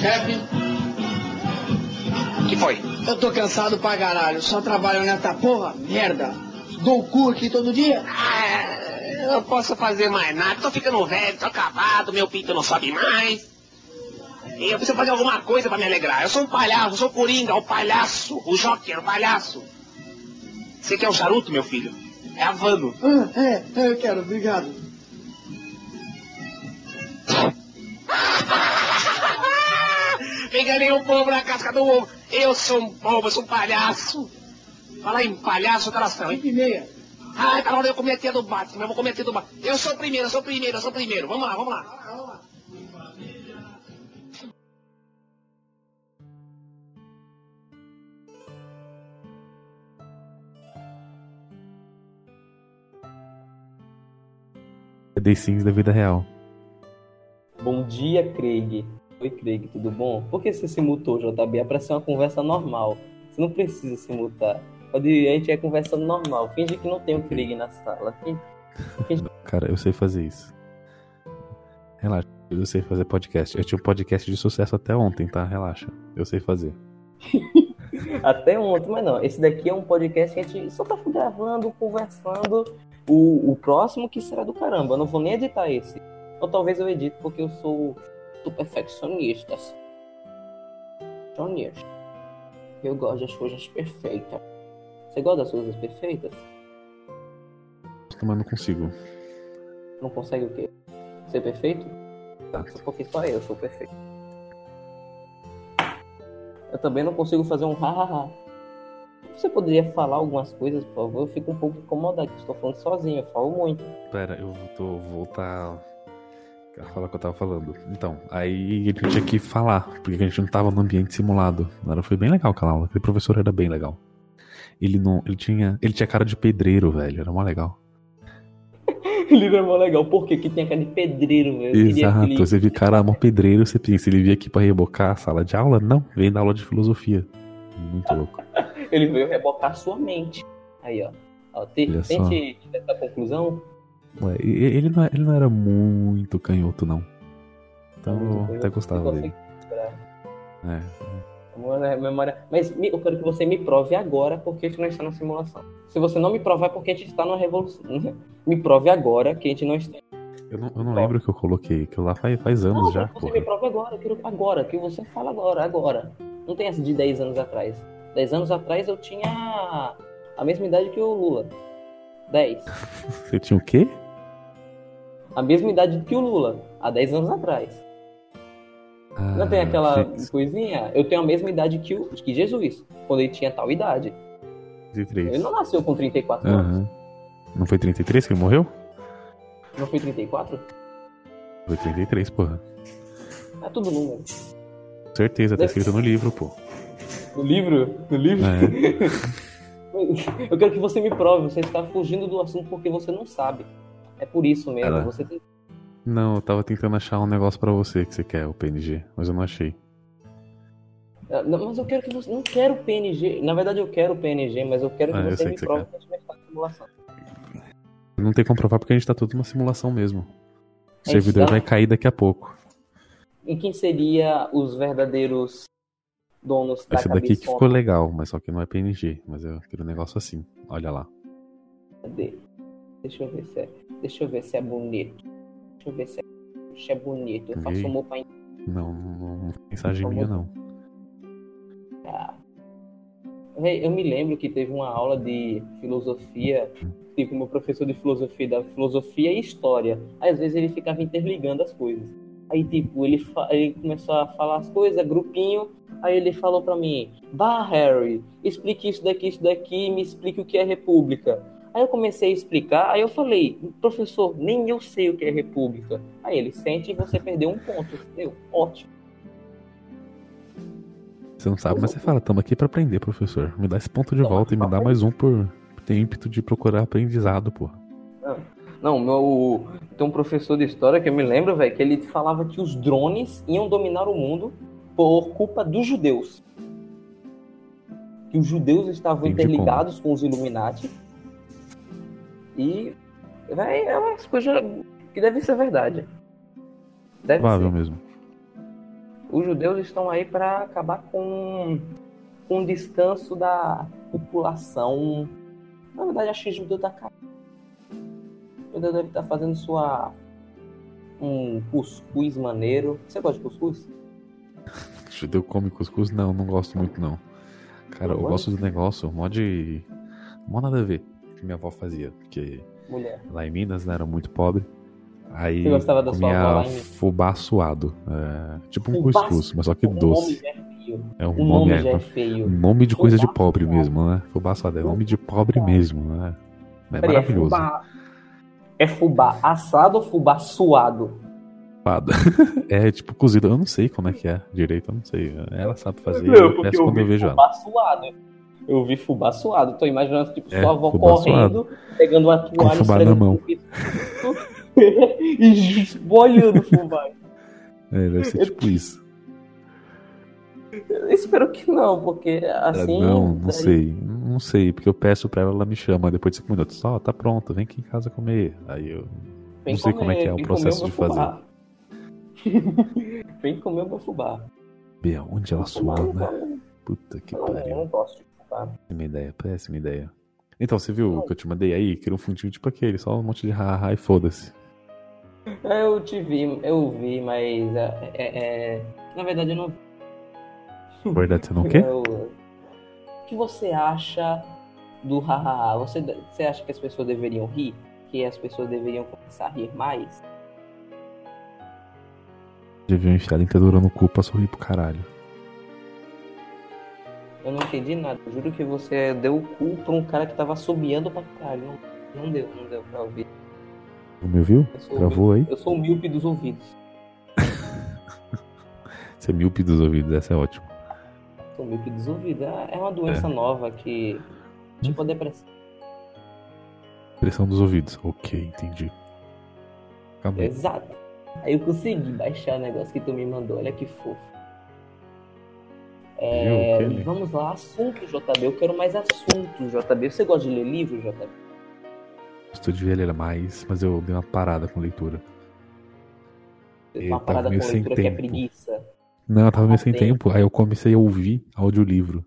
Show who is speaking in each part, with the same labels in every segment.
Speaker 1: Chefe,
Speaker 2: que foi?
Speaker 1: eu tô cansado pra caralho. Só trabalho nessa porra, merda. Dou o cu aqui todo dia.
Speaker 2: Ah, eu não posso fazer mais nada. Tô ficando velho, tô acabado, meu pinto não sobe mais. E eu preciso fazer alguma coisa pra me alegrar. Eu sou um palhaço, eu sou o Coringa, o palhaço, o Joker, o palhaço. Você quer um charuto, meu filho? É Havano.
Speaker 1: Ah, é, é, eu quero, obrigado.
Speaker 2: Enganei um povo na casca do ovo. Eu sou um povo, eu sou um palhaço. Fala em palhaço, tração, hein?
Speaker 1: Cinco e meia.
Speaker 2: Ai, tá na hora de eu comer a tia do Batman. Eu vou comer a tia do Batman. Eu sou o primeiro, eu sou o primeiro, eu sou o primeiro. Vamos lá, vamos lá.
Speaker 3: The Sims da vida real.
Speaker 4: Bom dia, Craig. Oi, Craig, tudo bom? Por que você se mutou, JB? É pra ser uma conversa normal. Você não precisa se mutar. Pode, a gente é conversando normal. Finge que não tem o Craig na sala. Finge-
Speaker 3: Cara, eu sei fazer isso. Relaxa, eu sei fazer podcast. Eu tinha um podcast de sucesso até ontem, tá? Relaxa. Eu sei fazer.
Speaker 4: Até ontem, mas não. Esse daqui é um podcast que a gente só tá gravando, conversando. O, o próximo que será do caramba. Eu não vou nem editar esse. Ou talvez eu edite porque eu sou, sou perfeccionista. Eu gosto das coisas perfeitas. Você gosta das coisas perfeitas?
Speaker 3: Mas não consigo.
Speaker 4: Não consegue o quê? Ser perfeito?
Speaker 3: Exato.
Speaker 4: Porque só eu sou perfeito. Eu também não consigo fazer um ha-ha-ha. Você poderia falar algumas coisas, por favor? Eu fico um pouco incomodado, estou falando sozinho, eu falo muito.
Speaker 3: Pera, eu tô vou voltar a falar o que eu tava falando. Então, aí a gente tinha que falar, porque a gente não tava no ambiente simulado. Era, foi bem legal aquela aula. Aquele professor era bem legal. Ele não. Ele tinha. Ele tinha cara de pedreiro, velho. Era mó legal.
Speaker 4: Ele era mó legal, porque que tem cara de pedreiro, velho.
Speaker 3: Exato. Você viu cara mó pedreiro, você pensa, ele veio aqui pra rebocar a sala de aula? Não, vem da aula de filosofia. Muito louco.
Speaker 4: Ele veio rebocar sua mente. Aí, ó. ó tente essa conclusão.
Speaker 3: Ué, ele, não, ele não era muito canhoto, não. Então eu até gostava
Speaker 4: Não
Speaker 3: dele.
Speaker 4: esperar.
Speaker 3: É.
Speaker 4: Memória, memória. Mas eu quero que você me prove agora porque a gente não está na simulação. Se você não me provar é porque a gente está numa revolução. Me prove agora que a gente não está.
Speaker 3: Eu não, eu não lembro o que eu coloquei, aquilo lá faz, faz anos
Speaker 4: Não,
Speaker 3: já,
Speaker 4: que você
Speaker 3: porra.
Speaker 4: me prove agora, eu quero agora, que você fala agora, agora. Não tem essa de 10 anos atrás. 10 anos atrás eu tinha a mesma idade que o Lula. 10.
Speaker 3: Você tinha o quê?
Speaker 4: A mesma idade que o Lula, há 10 anos atrás. Não tem
Speaker 3: Ah,
Speaker 4: aquela
Speaker 3: fez
Speaker 4: coisinha? Eu tenho a mesma idade que, o, que Jesus, quando ele tinha tal idade.
Speaker 3: 33.
Speaker 4: Ele não nasceu com 34 anos.
Speaker 3: Aham. Não foi 33 que ele morreu?
Speaker 4: Não foi 34?
Speaker 3: Foi 33, porra.
Speaker 4: É tudo número.
Speaker 3: Certeza, tá escrito no livro, pô.
Speaker 4: No livro? No livro?
Speaker 3: É.
Speaker 4: Eu quero que você me prove, você está fugindo do assunto porque você não sabe. É por isso mesmo.
Speaker 3: Cara.
Speaker 4: Você tem...
Speaker 3: Não, eu tava tentando achar um negócio pra você que você quer, o PNG, mas eu não achei.
Speaker 4: Ah, não, Mas eu quero que você. Não quero PNG. Na verdade, eu quero PNG, mas eu quero que
Speaker 3: Ah,
Speaker 4: você me
Speaker 3: que
Speaker 4: prove que a gente vai estar na simulação.
Speaker 3: Não tem como provar porque a gente tá tudo numa simulação mesmo. O servidor
Speaker 4: tá-
Speaker 3: vai cair daqui a pouco.
Speaker 4: E quem seria os verdadeiros donos da
Speaker 3: Esse daqui que ficou legal, mas só que não é PNG, mas eu quero um negócio assim. Olha lá.
Speaker 4: Cadê? Deixa eu ver se é. Deixa eu ver se é bonito. Deixa eu ver se é, se é bonito. Eu faço um em
Speaker 3: Não, não, não, mensagem minha não.
Speaker 4: Véi, eu me lembro que teve uma aula de filosofia, tipo, meu professor de filosofia, da filosofia e história. Às vezes ele ficava interligando as coisas. Aí, tipo, ele, ele começou a falar as coisas, grupinho, aí ele falou pra mim, Bah, Harry, explique isso daqui, isso daqui, me explique o que é república. Aí eu comecei a explicar, aí eu falei, professor, nem eu sei o que é república. Aí ele, sente e você perdeu um ponto. Eu, ótimo.
Speaker 3: Você não sabe, mas você fala, tamo aqui pra aprender, professor. Me dá esse ponto de volta e me dá mais um por ter ímpeto de procurar aprendizado, porra.
Speaker 4: Não, meu. Tem um professor de história que eu me lembro, velho, que ele falava que os drones iam dominar o mundo por culpa dos judeus. Que os judeus estavam
Speaker 3: Entendi
Speaker 4: interligados com os Illuminati. E. Véi, é umas coisas que devem ser verdade. Deve
Speaker 3: Provável
Speaker 4: ser.
Speaker 3: mesmo.
Speaker 4: Os judeus estão aí para acabar com, com o descanso da população. Na verdade, acho que o judeu tá. O judeu deve estar fazendo sua. um cuscuz maneiro. Você gosta de cuscuz?
Speaker 3: Judeu come cuscuz? Não, não gosto muito não. Cara, eu gosto do negócio, mó de. mó nada a ver que minha avó fazia. Porque
Speaker 4: Mulher.
Speaker 3: lá em Minas, né, era muito pobre. Aí
Speaker 4: Você gostava da sua
Speaker 3: comia
Speaker 4: avó em Minas?
Speaker 3: fubá suado. É, tipo um cuscuz, mas só que doce.
Speaker 4: é.
Speaker 3: É um
Speaker 4: O
Speaker 3: nome,
Speaker 4: nome é
Speaker 3: é,
Speaker 4: feio.
Speaker 3: um nome de coisa de pobre
Speaker 4: suado.
Speaker 3: mesmo, né? Fubá suado é nome de pobre mesmo, né? É
Speaker 4: Peraí,
Speaker 3: maravilhoso.
Speaker 4: É fubá, é fubá assado ou fubá suado?
Speaker 3: É tipo cozido. Eu não sei como é que é direito, eu não sei. Ela sabe fazer.
Speaker 4: Não,
Speaker 3: eu peço
Speaker 4: eu
Speaker 3: quando eu vejo ela.
Speaker 4: suado. Eu vi fubá suado. Tô imaginando, tipo,
Speaker 3: É,
Speaker 4: sua avó correndo, pegando a toalha,
Speaker 3: fubá na mão.
Speaker 4: e esbolhando o fubá.
Speaker 3: É, deve ser tipo isso.
Speaker 4: Eu espero que não, porque assim.
Speaker 3: É, não, não
Speaker 4: daí-
Speaker 3: sei. Não sei, porque eu peço pra ela, ela me chama depois de cinco minutos. Ó, tá pronto, vem aqui em casa comer. Aí eu.
Speaker 4: Vem
Speaker 3: não sei como é que é o processo
Speaker 4: comer
Speaker 3: de fazer.
Speaker 4: vem comer o meu fubá.
Speaker 3: Bia, onde ela suou, né? Puta que
Speaker 4: não, eu
Speaker 3: pariu.
Speaker 4: não gosto de fubá.
Speaker 3: Péssima ideia, péssima ideia. Então, você viu o que eu te mandei aí? Queria um fundinho tipo aquele, só um monte de haha e foda-se.
Speaker 4: Eu te vi, eu vi, mas é, é- é- na verdade eu não vi.
Speaker 3: Na verdade, você não quer?
Speaker 4: Eu- O que você acha do hahaha? Você, você acha que as pessoas deveriam rir? Que as pessoas deveriam começar a rir mais?
Speaker 3: Devia enfiar a dentadura no cu pra sorrir pro caralho.
Speaker 4: Eu não entendi nada. Juro que você deu o cu pra um cara que tava assobiando pra caralho. Não, não deu, não deu pra ouvir.
Speaker 3: Não me ouviu? Gravou aí?
Speaker 4: eu sou o míope dos ouvidos.
Speaker 3: Você é míope dos ouvidos, essa é ótimo.
Speaker 4: Sou míope dos ouvidos. É é uma doença nova que. Tipo a depressão.
Speaker 3: Pressão dos ouvidos. Ok, entendi. Acabou.
Speaker 4: Exato. Aí eu consegui baixar o negócio que tu me mandou. Olha que fofo. É,
Speaker 3: Viu,
Speaker 4: vamos lá, assunto, JB. Eu quero mais assuntos, JB. Você gosta de ler livro, JB?
Speaker 3: Estou de ler mais, mas eu dei uma parada com leitura. Eu
Speaker 4: uma parada com leitura que é
Speaker 3: tempo.
Speaker 4: preguiça.
Speaker 3: Não, eu tava meio sem
Speaker 4: tem.
Speaker 3: tempo, aí eu comecei a ouvir audiolivro.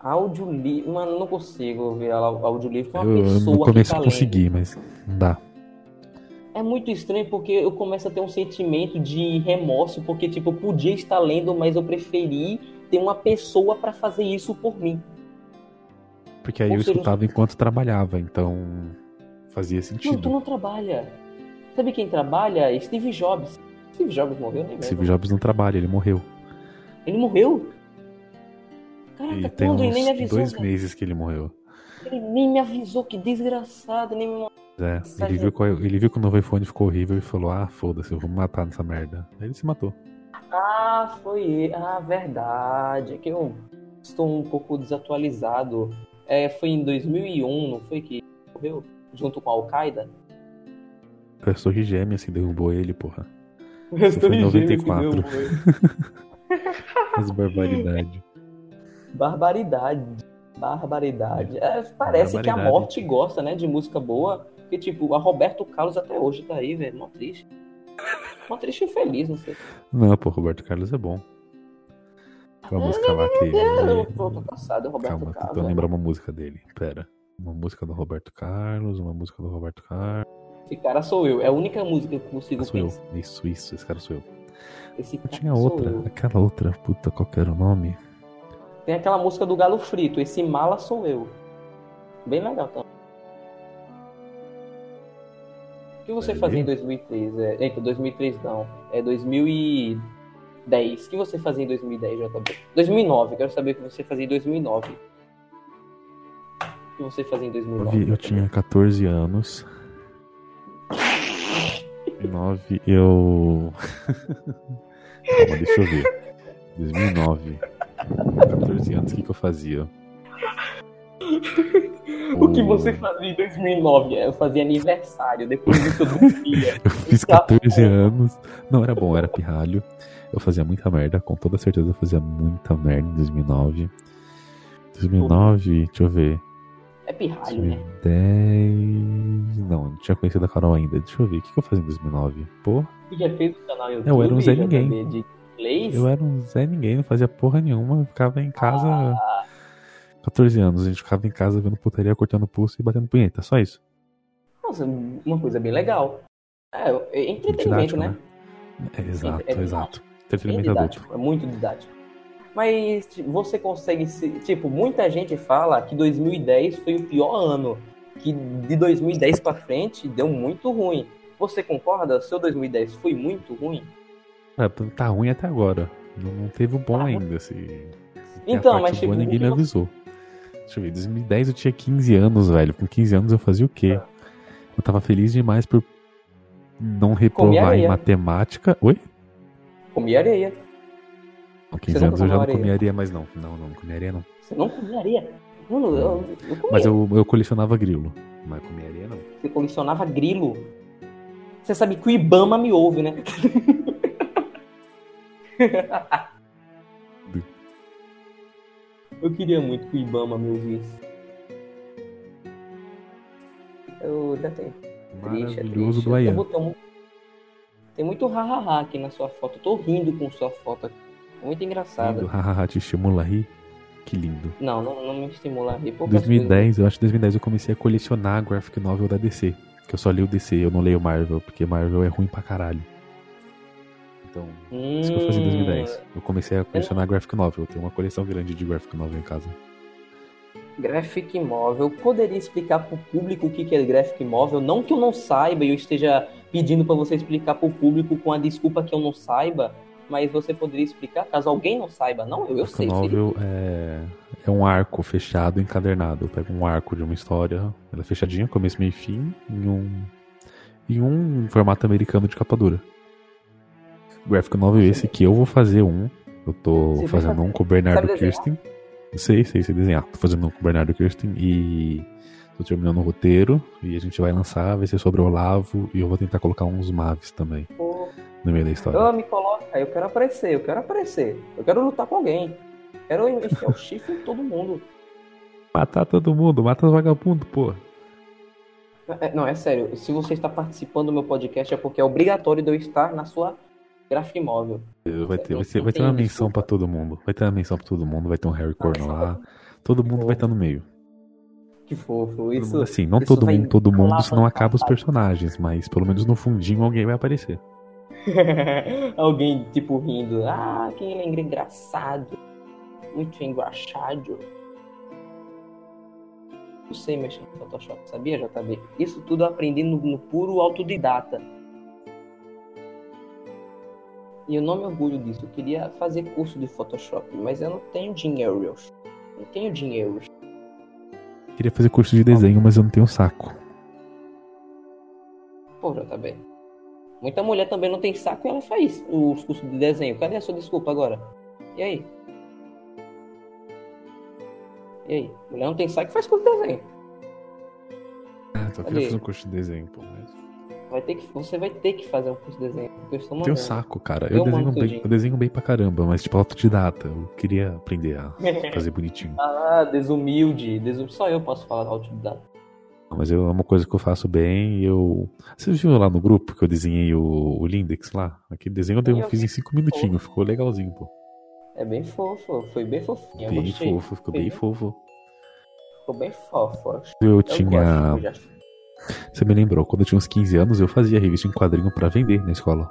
Speaker 4: Audiolivro. Mano, não consigo ouvir a- audiolivro com uma
Speaker 3: Eu,
Speaker 4: pessoa tá
Speaker 3: eu
Speaker 4: lendo.
Speaker 3: consegui, mas não dá.
Speaker 4: É muito estranho porque eu começo a ter um sentimento de remorso, porque, tipo, eu podia estar lendo, mas eu preferi ter uma pessoa pra fazer isso por mim.
Speaker 3: Porque aí
Speaker 4: Ou
Speaker 3: eu
Speaker 4: seja,
Speaker 3: escutava enquanto trabalhava, então fazia
Speaker 4: Não, tu
Speaker 3: sentido.
Speaker 4: não trabalha. Sabe quem trabalha? Steve Jobs. Steve Jobs morreu, nem
Speaker 3: Steve. Jobs não trabalha, ele morreu.
Speaker 4: Ele morreu? Caraca,
Speaker 3: E tem
Speaker 4: quando? Ele nem me
Speaker 3: uns
Speaker 4: avisou.
Speaker 3: dois
Speaker 4: cara.
Speaker 3: meses que ele morreu.
Speaker 4: Ele nem me avisou, que desgraçado. Nem me...
Speaker 3: É, ele,
Speaker 4: gente.
Speaker 3: viu, qual- ele viu que o novo iPhone ficou horrível e falou: Ah, foda-se, eu vou me matar nessa merda. Aí ele se matou.
Speaker 4: Ah, foi. Ah, verdade. É que eu estou um pouco desatualizado. É, foi em 2001, não foi que morreu? Junto com a Al-Qaeda?
Speaker 3: A Torre Gêmeas que derrubou ele, porra. Foi em 94. As barbaridades.
Speaker 4: Barbaridade. Barbaridade. É, parece que a
Speaker 3: Barbaridade.
Speaker 4: morte gosta, né, de música boa. Porque, tipo, a Roberto Carlos até hoje tá aí, velho. Mó triste. Mó triste e feliz, não sei.
Speaker 3: Não, pô, Roberto Carlos é bom. Aquela música lá que.
Speaker 4: Eu cansado, Roberto
Speaker 3: Calma, tô
Speaker 4: Carlos.
Speaker 3: lembrar uma música dele. Pera. Uma música do Roberto Carlos, uma música do Roberto Carlos.
Speaker 4: Esse cara sou eu. É a única música que eu consigo
Speaker 3: Sou eu.
Speaker 4: pensar.
Speaker 3: Isso, isso, esse cara sou eu.
Speaker 4: Esse
Speaker 3: Eu
Speaker 4: cara
Speaker 3: tinha
Speaker 4: sou
Speaker 3: outra,
Speaker 4: eu.
Speaker 3: aquela outra, puta, qual que era o nome?
Speaker 4: Tem aquela música do Galo Frito. Esse mala sou eu. Bem legal também. O que você fazia em 2003? É, eita, 2003 não. É 2010. O que você fazia em 2010, JB? 2009. Quero saber o que você fazia em 2009. O que você fazia em
Speaker 3: Eu,
Speaker 4: 2009?
Speaker 3: vi- eu tinha 14 anos. 2009, eu. Calma, deixa eu ver. 2009. 14 anos, o que, que eu fazia?
Speaker 4: O que você fazia em 2009? Eu fazia aniversário. Depois disso eu dormia.
Speaker 3: Eu fiz 14 anos. Não, era bom, era pirralho. Eu fazia muita merda, com toda certeza eu fazia muita merda em 2009. 2009, deixa eu ver.
Speaker 4: É pirralho, né?
Speaker 3: 2010. Não, não tinha conhecido a Carol ainda. Deixa eu ver, o que, que eu fazia em 2009? Pô,
Speaker 4: Você já fez o canal YouTube?
Speaker 3: Eu era um Zé Ninguém. Eu era um Zé Ninguém, não fazia porra nenhuma. Eu ficava em casa. 14 anos, a gente ficava em casa vendo putaria, cortando pulso e batendo punheta. Só isso.
Speaker 4: Nossa, uma coisa bem legal. É, é entretenimento,
Speaker 3: Didático,
Speaker 4: né?
Speaker 3: É, exato,
Speaker 4: É- é
Speaker 3: exato. Entretenimento adulto.
Speaker 4: didático, é muito didático. Mas você consegue se. Tipo, muita gente fala que 2010 foi o pior ano. Que de 2010 pra frente deu muito ruim. Você concorda? Seu 2010 foi muito ruim?
Speaker 3: É, tá ruim até agora. Não, teve o bom
Speaker 4: Tá
Speaker 3: ainda. Se, se
Speaker 4: Então, mas, tipo,
Speaker 3: boa, ninguém me avisou. Deixa eu ver, 2010 eu tinha 15 anos, velho. Com 15 anos eu fazia o quê?
Speaker 4: Tá.
Speaker 3: Eu tava feliz demais por não reprovar em matemática. Oi?
Speaker 4: Comia areia.
Speaker 3: Com 15
Speaker 4: nunca
Speaker 3: anos eu já não
Speaker 4: areia?
Speaker 3: comia areia mais não. Não, não, não comia areia não.
Speaker 4: Você não comia areia? Mano, eu, eu comia.
Speaker 3: Mas eu, eu colecionava grilo. Mas comia areia não.
Speaker 4: Você colecionava grilo. Você sabe que o Ibama me ouve, né? eu queria muito que o Ibama me ouvisse. Eu ainda tenho. Triste, é
Speaker 3: Maravilhoso
Speaker 4: triste.
Speaker 3: do
Speaker 4: um- Tem muito hahaha aqui na sua foto. Eu tô rindo com sua foto aqui. Muito engraçada.
Speaker 3: Lindo, hahaha, te estimula a rir. Que lindo.
Speaker 4: Não, não, não me estimula a rir. poucas
Speaker 3: 2010, eu acho que em 2010 eu comecei a colecionar a graphic novel da DC. Que eu só li o DC, eu não leio Marvel, porque Marvel é ruim pra caralho. Então,
Speaker 4: coisas.
Speaker 3: isso que eu fazia em
Speaker 4: Hum,
Speaker 3: 2010. Eu comecei a colecionar graphic novel. Eu tenho uma coleção grande de graphic novel em casa.
Speaker 4: Graphic Móvel. Poderia explicar pro público o que é Graphic Móvel? Não que eu não saiba e eu esteja pedindo para você explicar pro público com a desculpa que eu não saiba, mas você poderia explicar caso alguém não saiba. Não, eu, eu
Speaker 3: graphic
Speaker 4: sei.
Speaker 3: novel é, é um arco fechado encadernado. Eu pego um arco de uma história, ela é fechadinha, começo, meio e fim, em um, em um formato americano de capa dura. Graphic novel esse que eu vou fazer um. Eu tô
Speaker 4: Você
Speaker 3: fazendo um com o Bernardo? Kirsten. Sei, sei, sei desenhar. Tô fazendo um com o Bernardo Kirsten e tô terminando o roteiro. E a gente vai lançar, vai ser sobre o Olavo. E eu vou tentar colocar uns Maves também no meio da história.
Speaker 4: Eu me coloca, eu quero aparecer, eu quero aparecer. Eu quero lutar com alguém. Quero enfiar o chifre em todo mundo.
Speaker 3: Matar todo mundo, mata os vagabundos, pô.
Speaker 4: É, Não, é sério. Se você está participando do meu podcast é porque é obrigatório de eu estar na sua Graphic Móvel.
Speaker 3: Vai ter,
Speaker 4: Não-
Speaker 3: vai
Speaker 4: não
Speaker 3: vai ter uma menção pra todo mundo. Vai ter uma menção pra todo mundo, vai ter um Harry Corno lá. Todo mundo vai estar no meio.
Speaker 4: Que fofo. Isso,
Speaker 3: assim, não todo mundo, todo mundo, senão acaba os personagens, mas pelo menos no fundinho alguém vai aparecer.
Speaker 4: Alguém, tipo, rindo. Ah, que ele é engraçado. Muito engraçado. Eu sei mexer no Photoshop, sabia, JB? Isso tudo no, no puro autodidata. E eu não me orgulho disso. Eu queria fazer curso de Photoshop, mas eu não tenho dinheiro. Não tenho dinheiro.
Speaker 3: Queria fazer curso de desenho, mas eu não tenho saco.
Speaker 4: Pô, JB. Muita mulher também não tem saco e ela faz os cursos de desenho. Cadê a sua desculpa agora? E aí? E aí? Mulher não tem saco e faz curso de desenho.
Speaker 3: Ah, só
Speaker 4: Cadê?
Speaker 3: queria fazer um curso de desenho, pô. Mas...
Speaker 4: Vai ter que, você vai ter que fazer um curso de desenho. Porque eu estou
Speaker 3: tenho
Speaker 4: mandando.
Speaker 3: saco, cara.
Speaker 4: Eu
Speaker 3: Eu desenho, bem, eu desenho bem pra caramba, mas tipo autodidata. Eu queria aprender a fazer bonitinho.
Speaker 4: Ah, desumilde. desum- Só eu posso falar autodidata.
Speaker 3: Mas eu, é uma coisa que eu faço bem eu. Você viu lá no grupo que eu desenhei o, o Lindex lá? Aquele desenho eu, eu fiz em
Speaker 4: vi.
Speaker 3: 5 minutinhos, ficou legalzinho, pô.
Speaker 4: É bem fofo. Foi bem fofinho.
Speaker 3: Bem fofo, ficou bem fofo.
Speaker 4: Ficou bem fofo.
Speaker 3: Eu
Speaker 4: Eu
Speaker 3: tinha.
Speaker 4: gosto,
Speaker 3: Você me lembrou, quando eu tinha uns 15 anos, eu fazia revista em quadrinho pra vender na escola.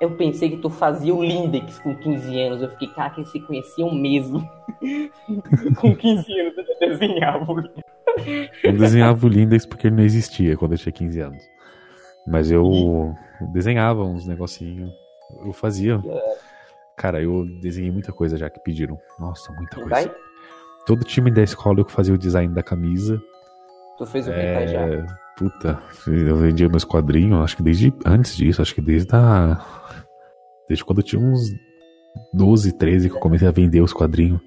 Speaker 4: Eu pensei que tu fazia o Lindex com 15 anos. Eu fiquei, cara, que eles se conheciam mesmo. com 15 anos eu desenhava o Lindex.
Speaker 3: Eu desenhava o Lindex porque ele não existia quando eu tinha 15 anos. Mas eu desenhava uns negocinhos. Eu fazia. Cara, eu desenhei muita coisa já que pediram. Nossa, muita coisa. Todo time da escola eu que fazia o design da camisa.
Speaker 4: Tu fez o tá já?
Speaker 3: É, puta, eu vendia meus quadrinhos, acho que desde antes disso, acho que desde a. Desde quando eu tinha uns 12, 13 que eu comecei a vender os quadrinhos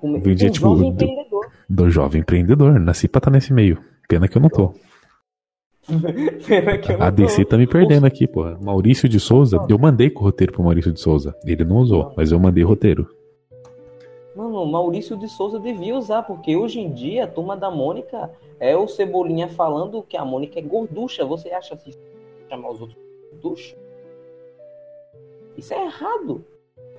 Speaker 4: come...
Speaker 3: vendia,
Speaker 4: um
Speaker 3: tipo,
Speaker 4: jovem
Speaker 3: do-
Speaker 4: empreendedor.
Speaker 3: do jovem empreendedor. Nasci pra estar nesse meio. Pena que eu não tô.
Speaker 4: Pena que eu não
Speaker 3: A DC tá me perdendo aqui, porra. Maurício de Souza, eu mandei com o roteiro pro Maurício de Souza. Ele não usou, mas eu mandei roteiro.
Speaker 4: Mano, o Maurício de Souza devia usar, porque hoje em dia a turma da Mônica é o Cebolinha falando que a Mônica é gorducha. Você acha que chamar os outros gorducha? Isso é errado.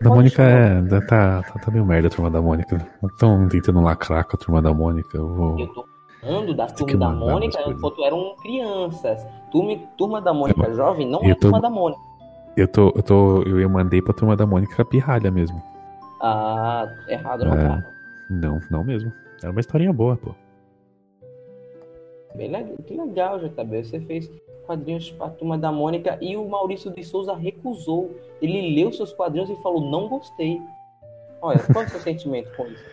Speaker 3: Da
Speaker 4: Pode
Speaker 3: Mônica
Speaker 4: chamar.
Speaker 3: é. Tá, tá, tá meio merda a turma da Mônica. Estão tentando lacrar com a turma da Mônica. Eu vou.
Speaker 4: Eu tô falando da turma da Mônica enquanto eram crianças. Turma, turma da Mônica jovem não
Speaker 3: eu
Speaker 4: é
Speaker 3: tô-
Speaker 4: turma da Mônica.
Speaker 3: Eu tô. Eu tô. Eu mandei pra turma da Mônica pirralha mesmo.
Speaker 4: Ah, errado não
Speaker 3: É.
Speaker 4: tá.
Speaker 3: Não, não mesmo. Era uma historinha boa, pô.
Speaker 4: Bem legal, que legal, JB. Você fez quadrinhos pra turma da Mônica e o Maurício de Souza recusou. Ele leu seus quadrinhos e falou: não gostei. Olha, qual é o seu sentimento com isso?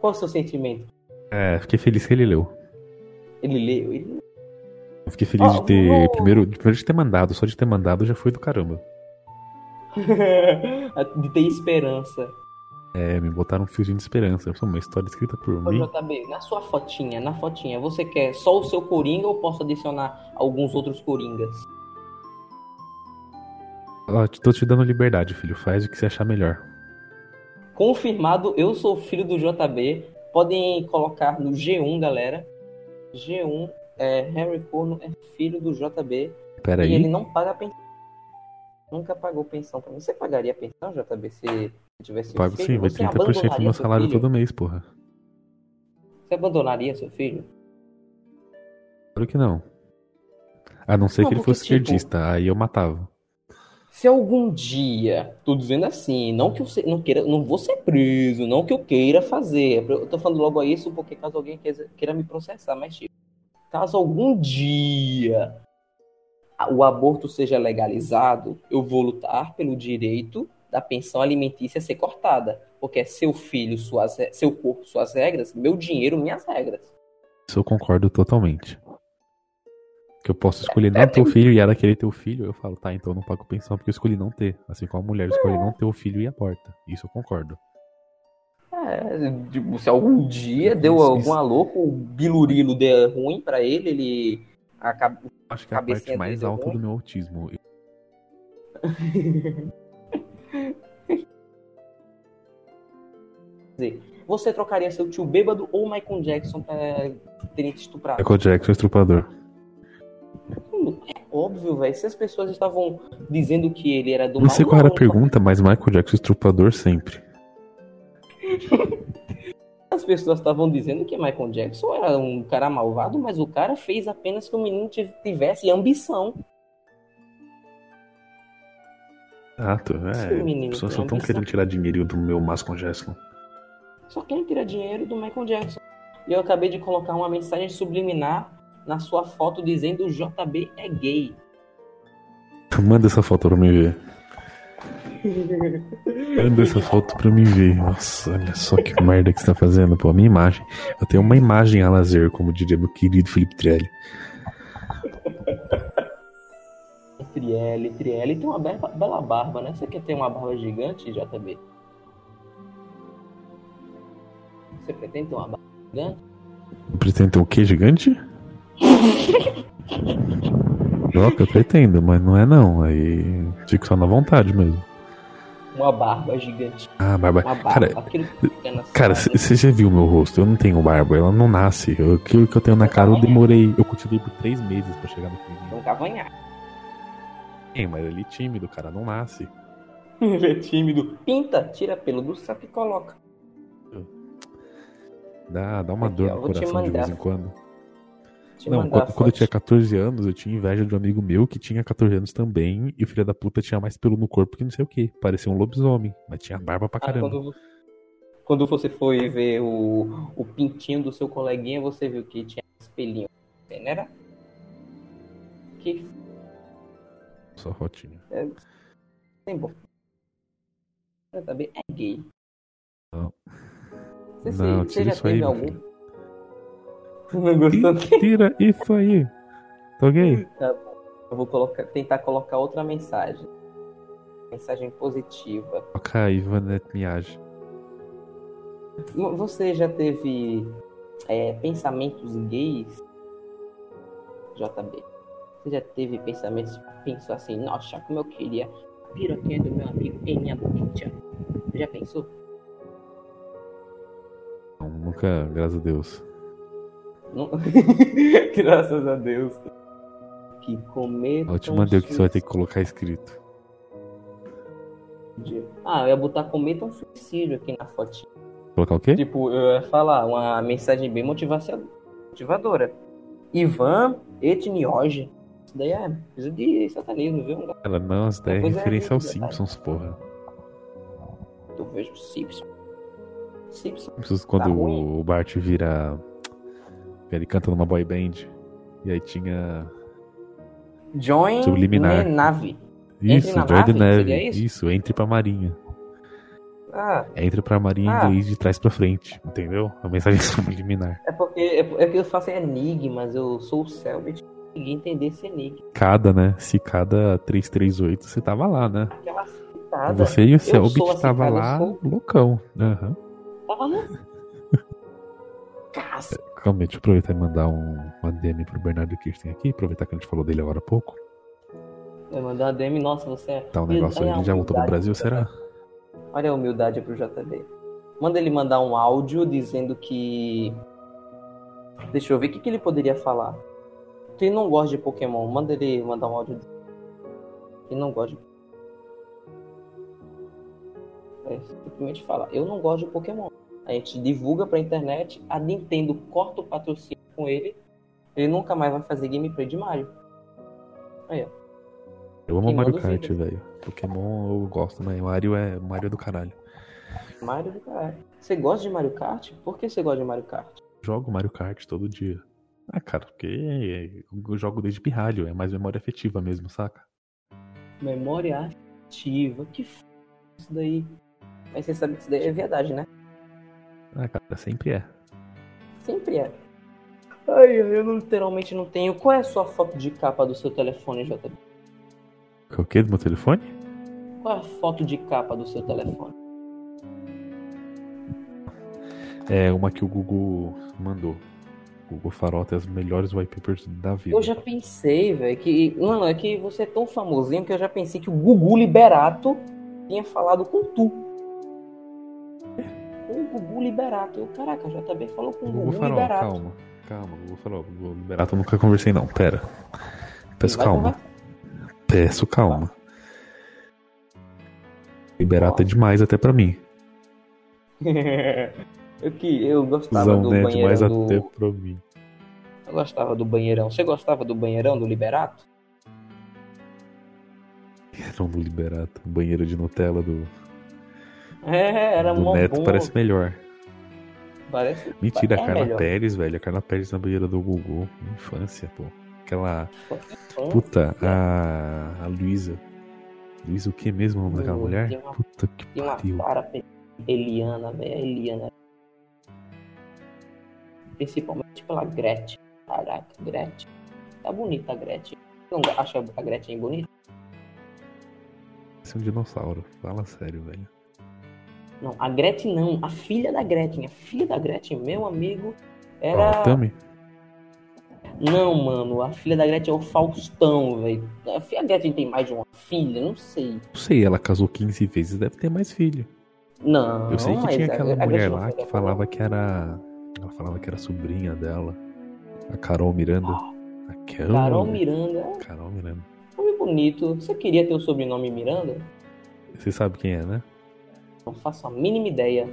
Speaker 4: Qual é o seu sentimento?
Speaker 3: É, fiquei feliz que ele leu.
Speaker 4: Ele leu, ele
Speaker 3: Eu fiquei feliz
Speaker 4: Ó,
Speaker 3: de ter.
Speaker 4: vou-
Speaker 3: Primeiro, primeiro de ter mandado, só de ter mandado já foi do caramba.
Speaker 4: de ter esperança.
Speaker 3: É, me botaram um fiozinho de esperança. Uma história escrita por
Speaker 4: Ô,
Speaker 3: mim.
Speaker 4: JB, na sua fotinha, na fotinha, você quer só o seu Coringa ou posso adicionar alguns outros Coringas?
Speaker 3: Ó, te- tô te dando liberdade, filho. Faz o que você achar melhor.
Speaker 4: Confirmado, eu sou filho do JB. Podem colocar no G1, galera. G1, é, Harry Corno é filho do JB.
Speaker 3: Pera
Speaker 4: E ele não paga pensão. Nunca pagou pensão pra mim. Você pagaria pensão, JB, se tivesse
Speaker 3: Pago
Speaker 4: filho?
Speaker 3: sim, vai
Speaker 4: Você
Speaker 3: 30% do meu salário
Speaker 4: filho?
Speaker 3: todo mês, porra.
Speaker 4: Você abandonaria seu filho?
Speaker 3: Claro que não. A não ser
Speaker 4: Não,
Speaker 3: que ele fosse
Speaker 4: tipo-
Speaker 3: esquerdista, aí eu matava.
Speaker 4: Se algum dia, tô dizendo assim, não que eu se- não queira, não vou ser preso, não que eu queira fazer. Eu tô falando logo isso porque caso alguém queira, queira me processar, mas tipo, caso algum dia o aborto seja legalizado, eu vou lutar pelo direito da pensão alimentícia ser cortada, porque é seu filho, suas, seu corpo, suas regras, meu dinheiro, minhas regras.
Speaker 3: Isso eu concordo totalmente. Que eu posso escolher não ter o filho e ela querer ter o filho, eu falo, tá, então eu não pago pensão porque eu escolhi não ter. Assim como a mulher escolhe não ter o filho e aborta. Isso eu concordo.
Speaker 4: É, tipo, se algum dia deu algum
Speaker 3: isso.
Speaker 4: louco, o bilurilo der ruim pra ele, ele acaba
Speaker 3: Acho que é a parte mais
Speaker 4: é
Speaker 3: alta
Speaker 4: ruim.
Speaker 3: do meu autismo.
Speaker 4: Você trocaria seu tio bêbado ou Michael Jackson pra terem te estuprado?
Speaker 3: Michael Jackson, estrupador.
Speaker 4: É óbvio, velho. Se as pessoas estavam dizendo que ele era do
Speaker 3: Não sei qual era a pergunta, mas Michael Jackson, estrupador sempre.
Speaker 4: As pessoas estavam dizendo que Michael Jackson era um cara malvado, mas o cara fez apenas que o menino tiv- tivesse ambição.
Speaker 3: Exato,
Speaker 4: Sim,
Speaker 3: é.
Speaker 4: menino,
Speaker 3: pessoas só estão
Speaker 4: ambição.
Speaker 3: querendo tirar dinheiro do meu Mascon Jackson.
Speaker 4: Só querem tirar dinheiro do Michael Jackson. E eu acabei de colocar uma mensagem subliminar na sua foto dizendo JB é gay.
Speaker 3: Manda essa foto pra mim ver. Manda essa foto pra mim ver. Nossa, olha só que merda que você tá fazendo, pô. A minha imagem. Eu tenho uma imagem a lazer, como diria meu querido Felipe Trielli.
Speaker 4: Trielle, Trielle tem uma bela, bela barba, né? Você quer ter uma barba gigante, JB? Você pretende ter uma barba gigante?
Speaker 3: Pretende ter o quê, gigante? Joca, eu pretendo, mas não é não. Aí fico só na vontade mesmo.
Speaker 4: Uma barba gigante.
Speaker 3: Ah, barba.
Speaker 4: Uma barba.
Speaker 3: Cara, Cara, você já viu meu rosto? Eu não tenho barba, ela não nasce. Aquilo que eu tenho na cara, eu demorei. Eu cultivei por três meses pra chegar no fim.
Speaker 4: É um cavanhaque.
Speaker 3: Sim, mas ele é tímido, cara, não nasce.
Speaker 4: Ele é tímido. Pinta, tira pelo do saco e coloca.
Speaker 3: Dá, dá uma
Speaker 4: Aqui,
Speaker 3: dor no coração de vez em quando. Não, quando, quando eu tinha 14 anos, eu tinha inveja de um amigo meu que tinha 14 anos também. E o filho da puta tinha mais pelo no corpo que não sei o que. Parecia um lobisomem, mas tinha barba pra
Speaker 4: Ah,
Speaker 3: caramba.
Speaker 4: quando, quando você foi ver o, o pintinho do seu coleguinha, você viu que tinha espelhinho. Não era? Que
Speaker 3: Só fotinho.
Speaker 4: tem bom. Você também é gay.
Speaker 3: Não.
Speaker 4: Você,
Speaker 3: Não,
Speaker 4: você já
Speaker 3: aí,
Speaker 4: teve
Speaker 3: meu
Speaker 4: algum? Não gostou?
Speaker 3: Tira isso aí. Tô gay?
Speaker 4: Eu vou colocar, tentar colocar outra mensagem. Mensagem positiva.
Speaker 3: Toca aí, Vanette Miage.
Speaker 4: Você já teve é, pensamentos gays? JB. Você já teve pensamentos, pensou assim, nossa, como eu queria piroquinha do meu amigo em minha boquinha. Já pensou?
Speaker 3: Não, nunca, graças a Deus.
Speaker 4: Não? Graças a Deus. Que comer.
Speaker 3: Eu te mandei o que você vai ter que colocar escrito.
Speaker 4: Ah, eu ia botar cometa um suicídio aqui na fotinha.
Speaker 3: Colocar o quê?
Speaker 4: Tipo, eu ia falar uma mensagem bem motivacia- motivadora. Ivan Etnioge. Isso daí é coisa de satanismo, viu?
Speaker 3: Ela, não, isso daí é
Speaker 4: é,
Speaker 3: referência aos
Speaker 4: verdade.
Speaker 3: Simpsons, porra.
Speaker 4: Eu vejo Simpson. Simpson.
Speaker 3: Simpsons quando
Speaker 4: Tá
Speaker 3: o Bart vira. Ele canta numa boy band. E aí tinha.
Speaker 4: Join
Speaker 3: Subliminar.
Speaker 4: Nave.
Speaker 3: Isso,
Speaker 4: na
Speaker 3: Jordan
Speaker 4: nave? Seria isso?
Speaker 3: Isso, entre pra Marinha.
Speaker 4: Ah,
Speaker 3: Entre pra Marinha
Speaker 4: Ah.
Speaker 3: em inglês de trás pra frente. Entendeu? A mensagem subliminar.
Speaker 4: é porque é, é que eu faço enigmas, eu sou o Selbit. Ninguém entender esse enigma.
Speaker 3: Cada, né? Se cada 338 você tava lá, né?
Speaker 4: Aquela citada.
Speaker 3: Você e o Selbit
Speaker 4: a
Speaker 3: tava
Speaker 4: cicada,
Speaker 3: lá
Speaker 4: eu sou-
Speaker 3: loucão. Aham.
Speaker 4: Tava lá. Caça.
Speaker 3: Calma aí, deixa eu aproveitar e mandar um, uma DM pro Bernardo Kirsten aqui. Aproveitar que a gente falou dele agora há pouco.
Speaker 4: Vai mandar uma DM, nossa, você é.
Speaker 3: Tá um negócio aí, ele já voltou pro Brasil, será?
Speaker 4: Olha a humildade pro JB. Manda ele mandar um áudio dizendo que. Deixa eu ver o que, que ele poderia falar. Quem não gosta de Pokémon, manda ele mandar um áudio. Quem não gosta de. É, simplesmente fala, eu não gosto de Pokémon. A gente divulga pra internet, a Nintendo corta o patrocínio com ele, ele nunca mais vai fazer gameplay de Mario. Aí, ó.
Speaker 3: Eu amo
Speaker 4: Quem
Speaker 3: Mario
Speaker 4: os
Speaker 3: Kart, velho. Pokémon eu gosto, mas Mario é Mario é do caralho.
Speaker 4: Mario do caralho. Você gosta de Mario Kart? Por que você gosta de Mario Kart?
Speaker 3: Jogo Mario Kart todo dia. Ah, cara, porque eu jogo desde pirralho, é mais memória afetiva mesmo, saca?
Speaker 4: Memória ativa. Que f... isso daí? Mas você sabe que isso daí é verdade, né?
Speaker 3: Ah, cara, sempre é.
Speaker 4: Sempre é. Ai, ai, eu não- literalmente não tenho. Qual é a sua foto de capa do seu telefone, JB?
Speaker 3: O que do meu telefone?
Speaker 4: Qual é a foto de capa do seu telefone?
Speaker 3: É uma que o Google mandou. O Google Farol tem as melhores wallpapers da vida.
Speaker 4: Eu já pensei, velho, que. Mano, é que você é tão famosinho que eu já pensei que o Gugu Liberato tinha falado com tu. O Gugu Liberato. Eu, caraca, JB falou com
Speaker 3: O Google
Speaker 4: Gugu
Speaker 3: Farol,
Speaker 4: Liberato.
Speaker 3: calma. Calma, Google Farol. Google Liberato eu nunca conversei não, pera. Peço calma. Peço calma. Liberato é demais até pra mim.
Speaker 4: eu que eu gostava
Speaker 3: Zão,
Speaker 4: do
Speaker 3: né?
Speaker 4: banheirão
Speaker 3: Demais
Speaker 4: do.
Speaker 3: até pra mim.
Speaker 4: Eu gostava do banheirão. Você gostava do banheirão do Liberato?
Speaker 3: Não do Liberato. Banheiro de Nutella do,
Speaker 4: É, era
Speaker 3: do
Speaker 4: mó
Speaker 3: Neto
Speaker 4: bom.
Speaker 3: parece melhor.
Speaker 4: Parece-
Speaker 3: Mentira,
Speaker 4: é
Speaker 3: a Carla
Speaker 4: melhor.
Speaker 3: Pérez, velho. A Carla Pérez na banheira do Google. Infância, pô. Aquela. Puta, a. A Luísa. Luísa, o que mesmo o nome daquela mulher?
Speaker 4: uma-
Speaker 3: Puta que pariu.
Speaker 4: cara Eliana, velho. A Eliana. Principalmente pela Gretchen. Caraca, Gretchen. Tá bonita a Gretchen. Você não acha a Gretchen bonita?
Speaker 3: Esse é um dinossauro. Fala sério, velho.
Speaker 4: Não, a Gretchen não. A filha da Gretchen. A filha da Gretchen, meu amigo, era.
Speaker 3: Tami?
Speaker 4: Não, mano, a filha da Gretchen é o Faustão, velho. A Gretchen tem mais de uma filha? Não sei.
Speaker 3: Não sei, ela casou 15 vezes, deve ter mais filho.
Speaker 4: Não,
Speaker 3: Eu sei que tinha aquela mulher lá que falava que era. Ela falava que era sobrinha dela. A Carol Miranda.
Speaker 4: Ah,
Speaker 3: Aquela.
Speaker 4: Carol Miranda.
Speaker 3: Carol Miranda.
Speaker 4: Nome bonito. Você queria ter o sobrenome Miranda?
Speaker 3: Você sabe quem é, né?
Speaker 4: Não faço a mínima ideia.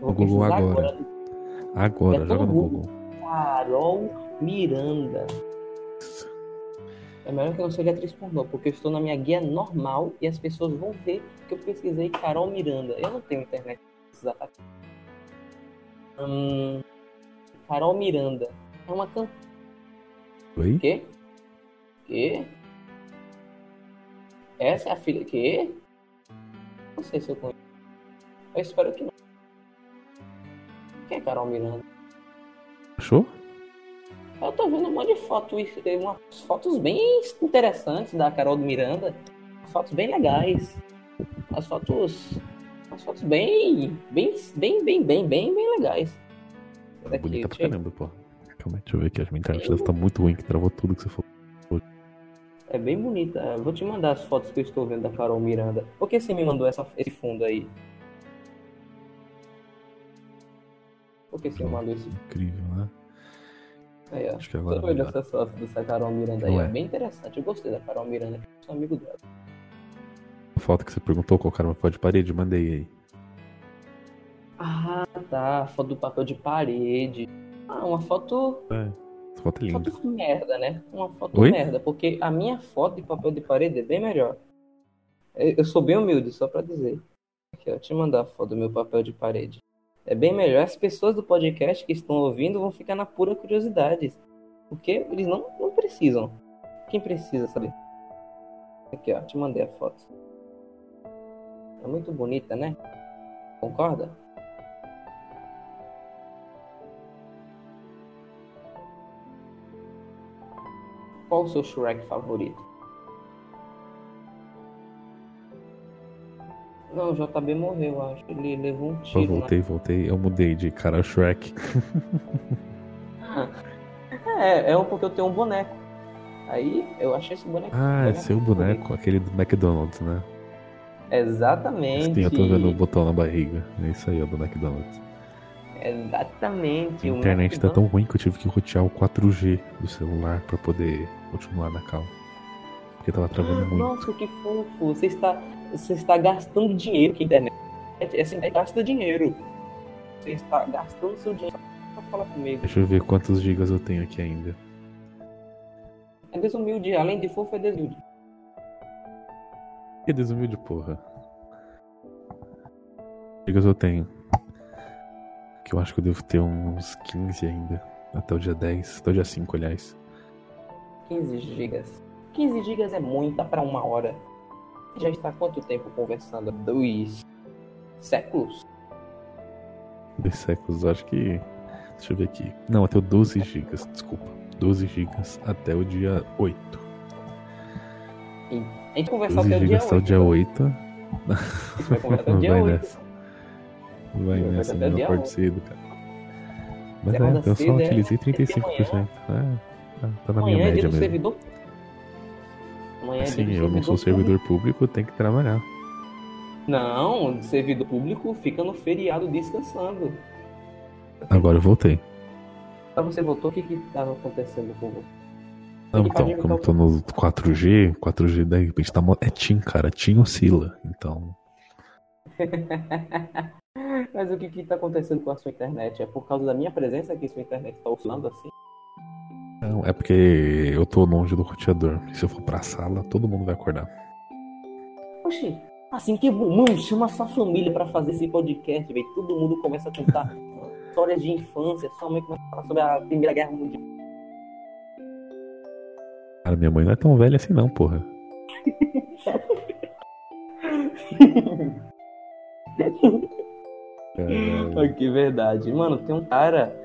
Speaker 4: Vou
Speaker 3: No Google
Speaker 4: pesquisar
Speaker 3: agora. Agora,
Speaker 4: É
Speaker 3: joga no
Speaker 4: Google.
Speaker 3: Google.
Speaker 4: Carol Miranda. É melhor que eu não seja atriz pornô, porque eu estou na minha guia normal e as pessoas vão ver que eu pesquisei Carol Miranda. Eu não tenho internet pra precisar. Hum, Carol Miranda. É uma cantora.
Speaker 3: Oi?
Speaker 4: Quê? Quê? Essa é a filha. Quê? Não sei se eu conheço. Eu espero que não. Quem é Carol Miranda?
Speaker 3: Achou?
Speaker 4: Eu tô vendo um monte de fotos, umas fotos bem interessantes da Carol Miranda. Fotos bem legais. As fotos. As fotos bem. Bem, bem, bem, bem, bem, bem legais. Daqui,
Speaker 3: Bonita pra
Speaker 4: eu-
Speaker 3: caramba, pô. Calma aí, deixa eu ver aqui. A minha internet deve estar muito ruim, que travou tudo que você falou.
Speaker 4: É bem bonita. Eu vou te mandar as fotos que eu estou vendo da Carol Miranda. Por que você me mandou essa, esse fundo aí? Por que você me mandou esse
Speaker 3: Incrível, né?
Speaker 4: aí, ó?
Speaker 3: Acho que agora.
Speaker 4: Tô vendo essas fotos dessa Carol Miranda aí. É
Speaker 3: é.
Speaker 4: bem interessante. Eu gostei da Carol Miranda. Sou amigo dela.
Speaker 3: Foto que você perguntou qual era o papel de parede, mandei aí.
Speaker 4: Ah, tá. Foto do papel de parede. Ah, uma foto.
Speaker 3: É, essa foto é linda.
Speaker 4: Foto merda, né? Uma foto
Speaker 3: Oi?
Speaker 4: merda. Porque a minha foto de papel de parede é bem melhor. Eu sou bem humilde, só pra dizer. Aqui, ó. Eu mandar a foto do meu papel de parede. É bem melhor. As pessoas do podcast que estão ouvindo vão ficar na pura curiosidade. Porque eles não, não precisam. Quem precisa saber? Aqui, ó. Te mandei a foto. É muito bonita, né? Concorda? Qual o seu Shrek favorito? Não, o JB morreu, eu acho. Ele levou um
Speaker 3: Eu
Speaker 4: tiro. né?
Speaker 3: voltei, voltei. Eu mudei de cara Shrek.
Speaker 4: É, é um porque eu tenho um boneco. Aí eu achei esse boneco.
Speaker 3: Ah, é seu boneco, aquele do McDonald's, né?
Speaker 4: Exatamente.
Speaker 3: Sim, eu tô vendo o botão na barriga. É isso aí, ó, do McDonald's.
Speaker 4: Exatamente.
Speaker 3: A
Speaker 4: o
Speaker 3: internet tá
Speaker 4: McDonald's.
Speaker 3: tão ruim que eu tive que rotear o 4G do celular pra poder continuar na cal. Porque tava travando muito.
Speaker 4: Nossa, que fofo. Você está, você está gastando dinheiro com a internet. Essa internet gasta dinheiro. Você está gastando seu dinheiro. Só fala comigo.
Speaker 3: Deixa eu ver quantos gigas eu tenho aqui ainda.
Speaker 4: É desumilde. Além de fofo, é desumilde.
Speaker 3: Que desumilde, porra. Gigas eu tenho. Que eu acho que eu devo ter uns 15 ainda. Até o dia 10. Até o dia 5, aliás.
Speaker 4: 15 gigas. 15 gigas é muita para uma hora. Já está há quanto tempo conversando? Dois séculos?
Speaker 3: Dois séculos, eu acho que. Deixa eu ver aqui. Não, até o 12 gigas, desculpa. 12 gigas até o dia 8.
Speaker 4: A gente conversar
Speaker 3: 12
Speaker 4: até o dia
Speaker 3: gigas até o
Speaker 4: 8.
Speaker 3: dia 8.
Speaker 4: A gente vai conversar até o dia
Speaker 3: Vai
Speaker 4: 8.
Speaker 3: nessa. Vai
Speaker 4: Vai
Speaker 3: nessa, não
Speaker 4: dia
Speaker 3: acordo
Speaker 4: 8.
Speaker 3: cedo, cara. Mas
Speaker 4: Você acorda
Speaker 3: é, eu
Speaker 4: cedo,
Speaker 3: só
Speaker 4: é?
Speaker 3: utilizei
Speaker 4: Até
Speaker 3: 35%. É, tá, tá na minha
Speaker 4: Amanhã é dia
Speaker 3: média mesmo.
Speaker 4: servidor. Amanhã é dia
Speaker 3: Assim,
Speaker 4: do
Speaker 3: eu não sou servidor público, tem que trabalhar.
Speaker 4: Não, servidor público fica no feriado descansando.
Speaker 3: Agora eu voltei.
Speaker 4: Aí você voltou, o que que estava acontecendo com você?
Speaker 3: Não, então, como eu
Speaker 4: então-
Speaker 3: tô no 4G, 4G daí, de repente tá. É TIM, cara. TIM oscila. Então.
Speaker 4: Mas o que que tá acontecendo com a sua internet? É por causa da minha presença que sua internet tá oscilando assim?
Speaker 3: Não, é porque eu tô longe do roteador. Se eu for pra sala, todo mundo vai acordar.
Speaker 4: Oxi, assim que bom. Mano, chama sua família pra fazer esse podcast, velho. Todo mundo começa a contar histórias de infância. Sua mãe começa a falar sobre a Primeira Guerra Mundial.
Speaker 3: Cara, minha mãe não é tão velha assim, não, porra. Caralho.
Speaker 4: Que verdade. Mano, tem um cara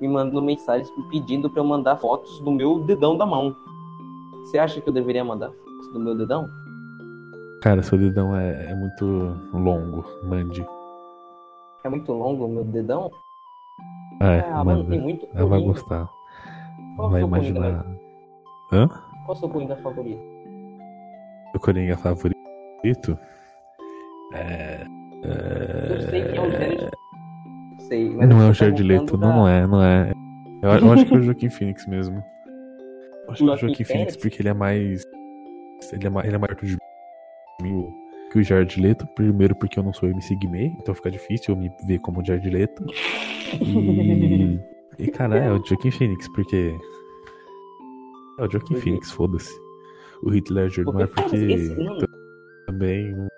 Speaker 4: me mandando mensagens me pedindo pra eu mandar fotos do meu dedão da mão. Você acha que eu deveria mandar fotos do meu dedão?
Speaker 3: Cara, seu dedão é, é muito longo. Mande.
Speaker 4: É muito longo o meu dedão?
Speaker 3: É,
Speaker 4: ah, mano, tem muito
Speaker 3: Ela vai gostar.
Speaker 4: Qual
Speaker 3: vai
Speaker 4: coringa,
Speaker 3: imaginar. Hã?
Speaker 4: Qual o seu coringa favorito?
Speaker 3: Meu coringa favorito? É.
Speaker 4: Eu sei que é o
Speaker 3: é...
Speaker 4: Jared Sei, mas
Speaker 3: Não é o Jared Leto,
Speaker 4: perguntando
Speaker 3: não,
Speaker 4: da-
Speaker 3: não é, não é. Eu, eu acho que é o Joaquim Phoenix mesmo. Eu acho que é o
Speaker 4: Joaquim
Speaker 3: Phoenix porque ele é mais. Ele é, ma- ele é maior de mil que o Jared Leto. Primeiro porque eu não sou MC Guimê, então fica difícil eu me ver como Jared Leto. E. E cara, é o Joaquim Phoenix, porque. É o Joaquim
Speaker 4: quê?
Speaker 3: Phoenix, foda-se. O Heath Ledger não é
Speaker 4: Porque,
Speaker 3: porque.
Speaker 4: esse-
Speaker 3: Também.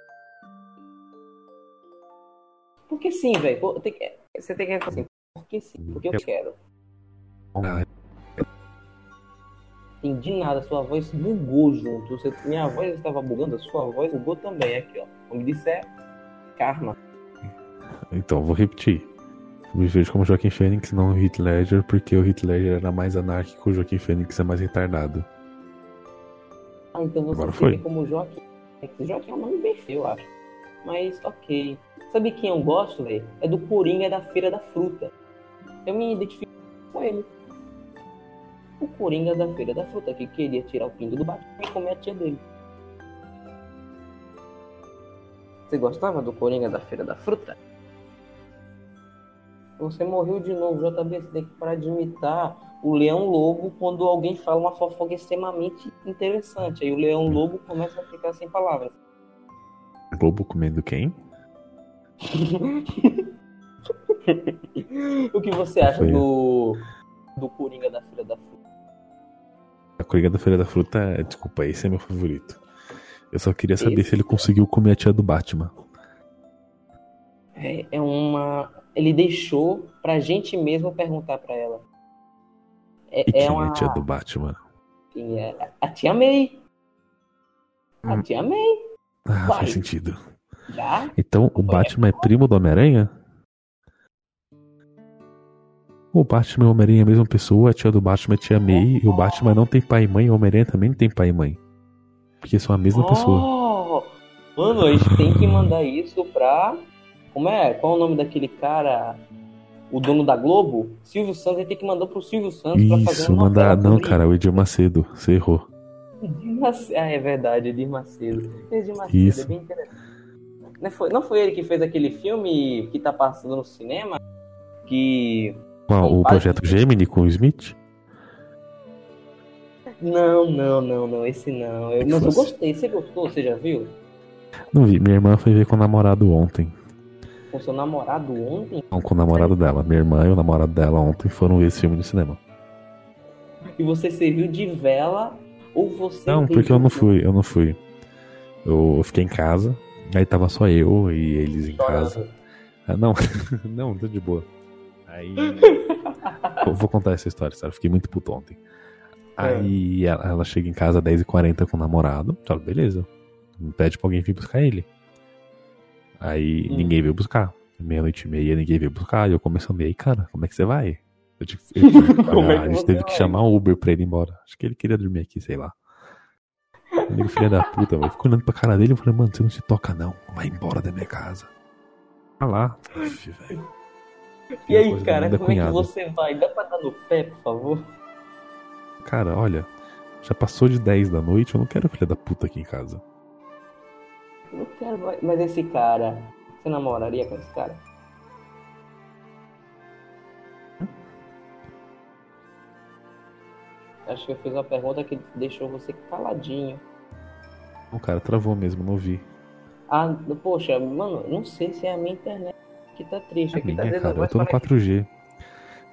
Speaker 4: porque sim, velho. Você tem que falar assim, porque sim, porque eu quero.
Speaker 3: Ah,
Speaker 4: Entendi nada, sua voz bugou junto. Você- minha voz estava bugando, a sua voz bugou também aqui, ó. O nome disso é karma.
Speaker 3: Então, vou repetir. Me vejo como Joaquim Fênix, não o Heath Ledger, porque o Heath Ledger era mais anárquico, o Joaquim Fênix é mais retardado.
Speaker 4: Ah, então você
Speaker 3: Agora foi.
Speaker 4: como Joaquim. Joaquim é um nome bem feio, eu acho. Mas ok. Sabe quem eu gosto, velho? É do Coringa da Feira da Fruta. Eu me identifico com ele. O Coringa da Feira da Fruta, que queria tirar o pingo do Batman e comer a tia dele. Você gostava do Coringa da Feira da Fruta? Você morreu de novo, JB. Você tem que parar de imitar o Leão Lobo quando alguém fala uma fofoca extremamente interessante. Aí o Leão Lobo começa a ficar sem palavras.
Speaker 3: Globo comendo quem?
Speaker 4: o que você acha
Speaker 3: Foi.
Speaker 4: do. do Coringa da Feira da Fruta?
Speaker 3: A Coringa da Feira da Fruta, é- desculpa, esse é meu favorito. Eu só queria saber
Speaker 4: Esse
Speaker 3: se ele conseguiu comer a tia do Batman.
Speaker 4: É, é uma. Ele deixou pra gente mesmo perguntar pra ela. É,
Speaker 3: E
Speaker 4: é
Speaker 3: é
Speaker 4: uma.
Speaker 3: a tia do Batman?
Speaker 4: quem é? A tia May. A
Speaker 3: Hum.
Speaker 4: tia May.
Speaker 3: Ah,
Speaker 4: Vai.
Speaker 3: faz sentido.
Speaker 4: Já?
Speaker 3: Então o Batman é primo do Homem-Aranha? O Batman e o Homem-Aranha é a mesma pessoa, a tia do Batman é a tia May, e o Batman não tem pai e mãe, o Homem-Aranha também não tem pai e mãe. Porque são a mesma pessoa.
Speaker 4: Oh! Mano, a gente tem que mandar isso pra. Como é? Qual é o nome daquele cara? O dono da Globo? Silvio Santos, gente tem que mandar pro Silvio Santos pra fazer
Speaker 3: Isso,
Speaker 4: uma
Speaker 3: mandar. Não, cara, o Edir Macedo, você errou.
Speaker 4: Edir Macedo. Ah, é verdade, Edir Macedo. Edir Macedo
Speaker 3: Isso.
Speaker 4: é bem interessante. Não foi, não foi ele que fez aquele filme que tá passando no cinema? Que.
Speaker 3: Qual? O projeto Gemini com o Smith?
Speaker 4: Não, não, não, não, esse não. Eu, mas eu
Speaker 3: fosse.
Speaker 4: gostei. Você gostou? Você já viu?
Speaker 3: Não vi. Minha irmã foi ver com o namorado ontem.
Speaker 4: Com seu namorado ontem?
Speaker 3: Não, com o namorado dela. Minha irmã e o namorado dela ontem foram ver esse filme no cinema.
Speaker 4: E você serviu de vela ou você.
Speaker 3: Não, porque eu não fui, eu não fui. Eu fiquei em casa, aí tava só eu e eles em casa. Ah, não, não, tô de boa. Aí. eu vou contar essa história, sério. eu Fiquei muito puto ontem. Aí ela, ela chega em casa às 10h40 com o namorado. Fala, beleza. Pede pra alguém vir buscar ele. Aí
Speaker 4: Hum.
Speaker 3: ninguém veio buscar. Meia-noite e meia, ninguém veio buscar. E eu começando, e aí, cara, como é que você vai? Eu tive, eu tive que
Speaker 4: Como é que
Speaker 3: a gente teve que chamar um Uber pra ele ir embora. Acho que ele queria dormir aqui, sei lá. Amigo filho da puta, velho. Fico olhando pra cara dele e falei, mano, você não se toca não. Vai embora da minha casa. Tá lá. Uf, velho.
Speaker 4: E aí, cara, como é que
Speaker 3: cunhada.
Speaker 4: você vai? Dá pra dar no pé, por favor?
Speaker 3: Cara, olha, já passou de 10 da noite, eu não quero filha da puta aqui em casa.
Speaker 4: Eu não quero mais. Mas esse cara, você namoraria com esse cara? Acho que eu fiz uma pergunta que deixou você caladinho.
Speaker 3: O cara travou mesmo, não vi.
Speaker 4: Ah, poxa, mano, não sei se é a minha internet que tá triste.
Speaker 3: É
Speaker 4: Aqui tá
Speaker 3: minha,
Speaker 4: dizendo
Speaker 3: cara, eu tô no
Speaker 4: para-
Speaker 3: 4G.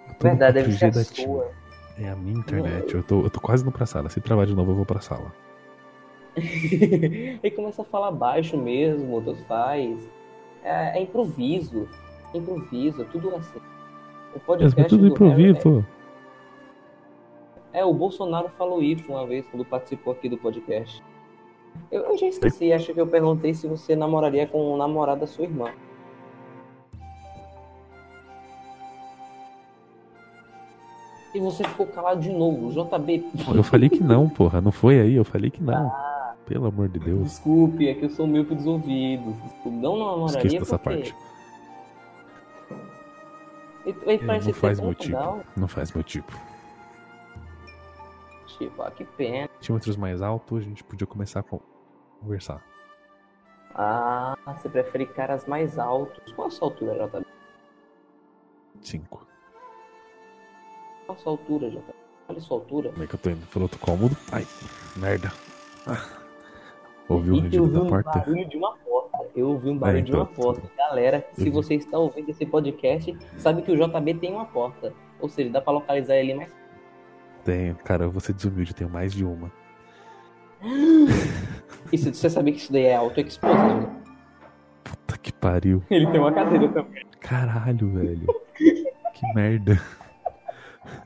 Speaker 3: Eu tô
Speaker 4: Verdade,
Speaker 3: no
Speaker 4: deve ser
Speaker 3: 4G
Speaker 4: a sua.
Speaker 3: É a minha internet, eu tô, eu tô quase indo pra sala. Se travar de novo, eu vou pra sala.
Speaker 4: Aí começa a falar baixo mesmo, Deus faz. É, é improviso. Improviso, tudo assim. O
Speaker 3: Mas
Speaker 4: podcast
Speaker 3: tudo
Speaker 4: do Harry
Speaker 3: improviso.
Speaker 4: É, o Bolsonaro falou isso uma vez quando participou aqui do podcast. Eu, eu já esqueci, acho que eu perguntei se você namoraria com o namorado da sua irmã. E você ficou calado de novo, JB.
Speaker 3: Eu falei que não, porra. Não foi aí, eu falei que não.
Speaker 4: Ah.
Speaker 3: Pelo amor de Deus.
Speaker 4: Desculpe, é que eu sou meio ouvidos. Desculpe, não namoraria
Speaker 3: Esqueça dessa
Speaker 4: porque...
Speaker 3: parte.
Speaker 4: Ele, ele parece
Speaker 3: não faz meu tipo.
Speaker 4: legal.
Speaker 3: Não faz meu tipo.
Speaker 4: Tipo, ah, que pena.
Speaker 3: Centímetros mais alto, a gente podia começar a con- conversar.
Speaker 4: Ah, você prefere caras mais altos. Qual a sua altura, JB?
Speaker 3: Cinco.
Speaker 4: Qual a sua altura, JB? Olha a sua altura.
Speaker 3: Como é que eu tô indo pro outro cômodo? Ai, merda. Ah. Ouviu
Speaker 4: E
Speaker 3: rugido da
Speaker 4: um
Speaker 3: porta?
Speaker 4: barulho de uma porta. Eu ouvi um barulho
Speaker 3: É,
Speaker 4: de uma
Speaker 3: então.
Speaker 4: porta. Galera, se
Speaker 3: vi.
Speaker 4: você está ouvindo esse podcast, sabe que o JB tem uma porta. Ou seja, dá pra localizar ele mais.
Speaker 3: Tenho, cara, eu vou ser desumilde, tenho mais de uma.
Speaker 4: E se- você sabia que isso daí é auto-exposed?
Speaker 3: Puta que pariu.
Speaker 4: Ele tem uma cadeira também.
Speaker 3: Caralho, velho. que merda.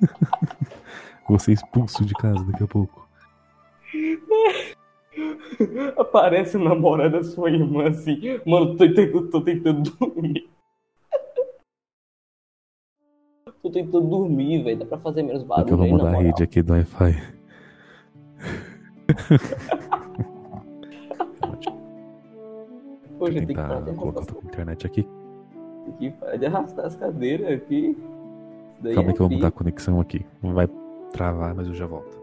Speaker 3: Vou ser expulso de casa daqui a pouco.
Speaker 4: Aparece o namorado da sua irmã assim. Mano, tô tentando, tô tentando dormir. Tô tentando dormir, velho. Dá pra fazer menos
Speaker 3: Só que eu
Speaker 4: barulho
Speaker 3: vou mudar a rede aqui do Wi-Fi.
Speaker 4: Poxa, tem que parar de
Speaker 3: colocar
Speaker 4: arrastar,
Speaker 3: outra internet aqui.
Speaker 4: tem que parar de arrastar as cadeiras aqui. Daí
Speaker 3: Calma
Speaker 4: é
Speaker 3: aí que eu vou mudar a conexão aqui. Não vai travar, mas eu já volto.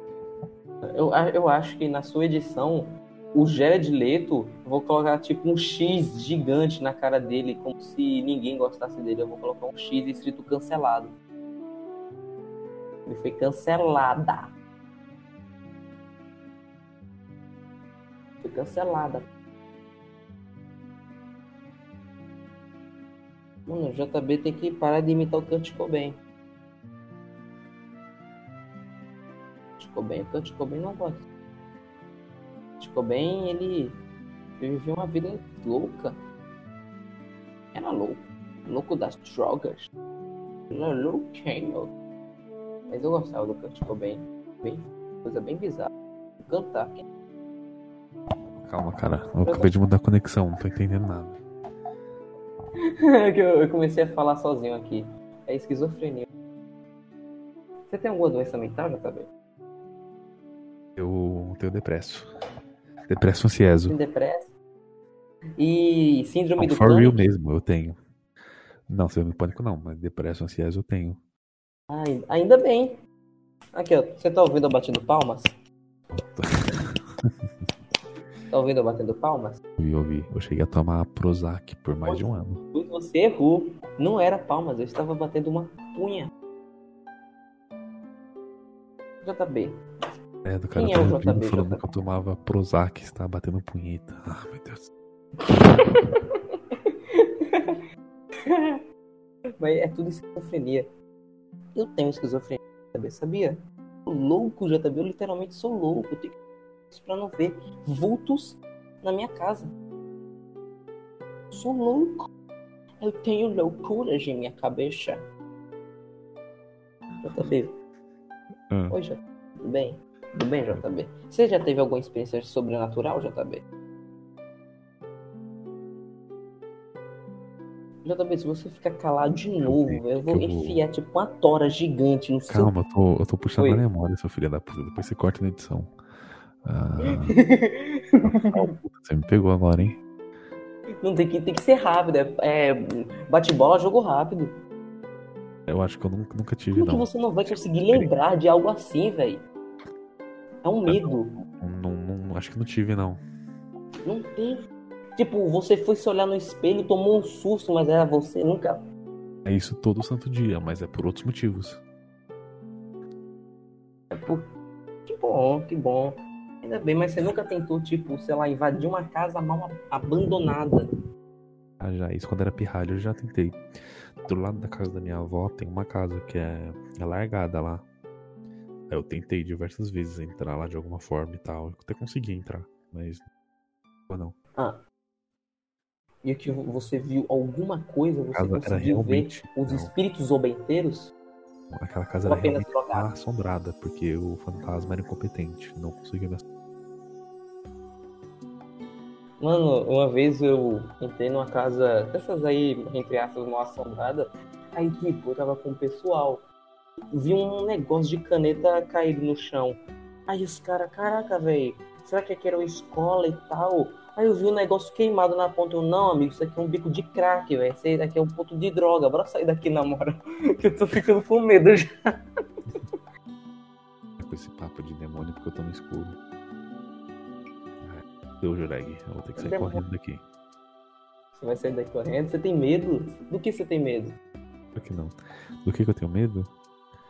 Speaker 4: Eu, a- eu acho que na sua edição, o Jared Leto, vou colocar tipo um X gigante na cara dele, como se ninguém gostasse dele. Eu vou colocar um X escrito cancelado. Ele foi cancelada. Foi cancelada. Mano, o JB tem que parar de imitar o Kurt Cobain. Kurt Cobain, o Kurt Cobain não gosta. Cobain, ele viveu uma vida louca. Era louco. Louco das drogas. Era louquinho. Mas eu gostava do Kurt Cobain. Bem, coisa bem bizarra. Cantar.
Speaker 3: Calma, cara. Eu acabei de mudar a conexão, não tô entendendo nada.
Speaker 4: eu eu comecei a falar sozinho aqui. É esquizofrenia. Você tem alguma doença mental, JB?
Speaker 3: Eu tenho depresso. Depresso ansioso.
Speaker 4: Tem depressa? E síndrome
Speaker 3: Não,
Speaker 4: do
Speaker 3: for real
Speaker 4: pânico?
Speaker 3: mesmo, eu tenho. Não, síndrome do pânico não, mas depresso ansioso eu tenho.
Speaker 4: Ai, ainda bem. Aqui, ó. Você tá ouvindo eu batendo palmas? Tá ouvindo eu batendo palmas?
Speaker 3: Eu ouvi. Eu cheguei a tomar Prozac por mais de um ano.
Speaker 4: Você errou. Não era palmas, eu estava batendo uma punha. JB.
Speaker 3: É, do cara
Speaker 4: Quem é o JB,
Speaker 3: falando que eu tomava Prozac e estava batendo punheta. Ah, meu Deus.
Speaker 4: Mas é tudo esquizofrenia. Eu tenho esquizofrenia, JB, sabia? Sou louco, JB. Eu literalmente sou louco. Eu tenho que isso pra não ver vultos na minha casa. Sou louco. Eu tenho loucuras em minha cabeça. JB.
Speaker 3: Ah.
Speaker 4: Oi, JB. Tudo bem? Tudo bem, JB? Você já teve alguma experiência sobrenatural, JB? JB, se você ficar calado de novo, eu
Speaker 3: que
Speaker 4: vou
Speaker 3: eu vou-
Speaker 4: enfiar tipo uma tora gigante no seu
Speaker 3: Calma, eu tô, eu tô puxando
Speaker 4: Oi.
Speaker 3: a memória, seu filho da puta. Depois você corta na edição. Ah, você me pegou agora, hein?
Speaker 4: Não tem que, tem que ser rápido. É, é bate-bola, jogo rápido.
Speaker 3: Eu acho que eu nunca, nunca tive,
Speaker 4: Como que
Speaker 3: não.
Speaker 4: você não vai conseguir lembrar de algo assim, velho? É um medo.
Speaker 3: Não, não- Acho que não tive, não.
Speaker 4: Não tem. Tipo, você foi se olhar no espelho tomou um susto, mas era você. Nunca.
Speaker 3: É isso todo santo dia, mas é por outros motivos.
Speaker 4: É por... Que bom, que bom. Ainda bem, mas você nunca tentou, tipo, sei lá, invadir uma casa mal abandonada.
Speaker 3: Ah, já, isso quando era pirralho eu já tentei. Do lado da casa da minha avó tem uma casa que é, é largada lá. Aí Eu tentei diversas vezes entrar lá de alguma forma e tal. Eu até consegui entrar, mas. Não.
Speaker 4: E que você viu alguma coisa, você conseguiu ver os
Speaker 3: não,
Speaker 4: espíritos obenteiros?
Speaker 3: aquela casa
Speaker 4: ou
Speaker 3: era
Speaker 4: apenas
Speaker 3: realmente assombrada, porque o fantasma era incompetente. Não conseguia me
Speaker 4: Mano, uma vez eu entrei numa casa dessas aí, entre aspas, mal assombrada. Aí, tipo, eu tava com o pessoal. Vi um negócio de caneta caído no chão. Aí os caras, caraca, velho, será que aqui era uma escola e tal? Aí eu vi um negócio queimado na ponta. Eu, não, amigo, isso aqui é um bico de crack, velho. Isso daqui é um ponto de droga. Bora sair daqui na moral. Que eu tô ficando com medo já.
Speaker 3: com esse papo de demônio porque eu tô no escuro. Deu, Jureg. Eu vou ter que sair
Speaker 4: Demônio.
Speaker 3: correndo daqui.
Speaker 4: Você vai sair daqui correndo? Você tem medo? Do que você tem medo?
Speaker 3: Por que não? Do que, que eu tenho medo?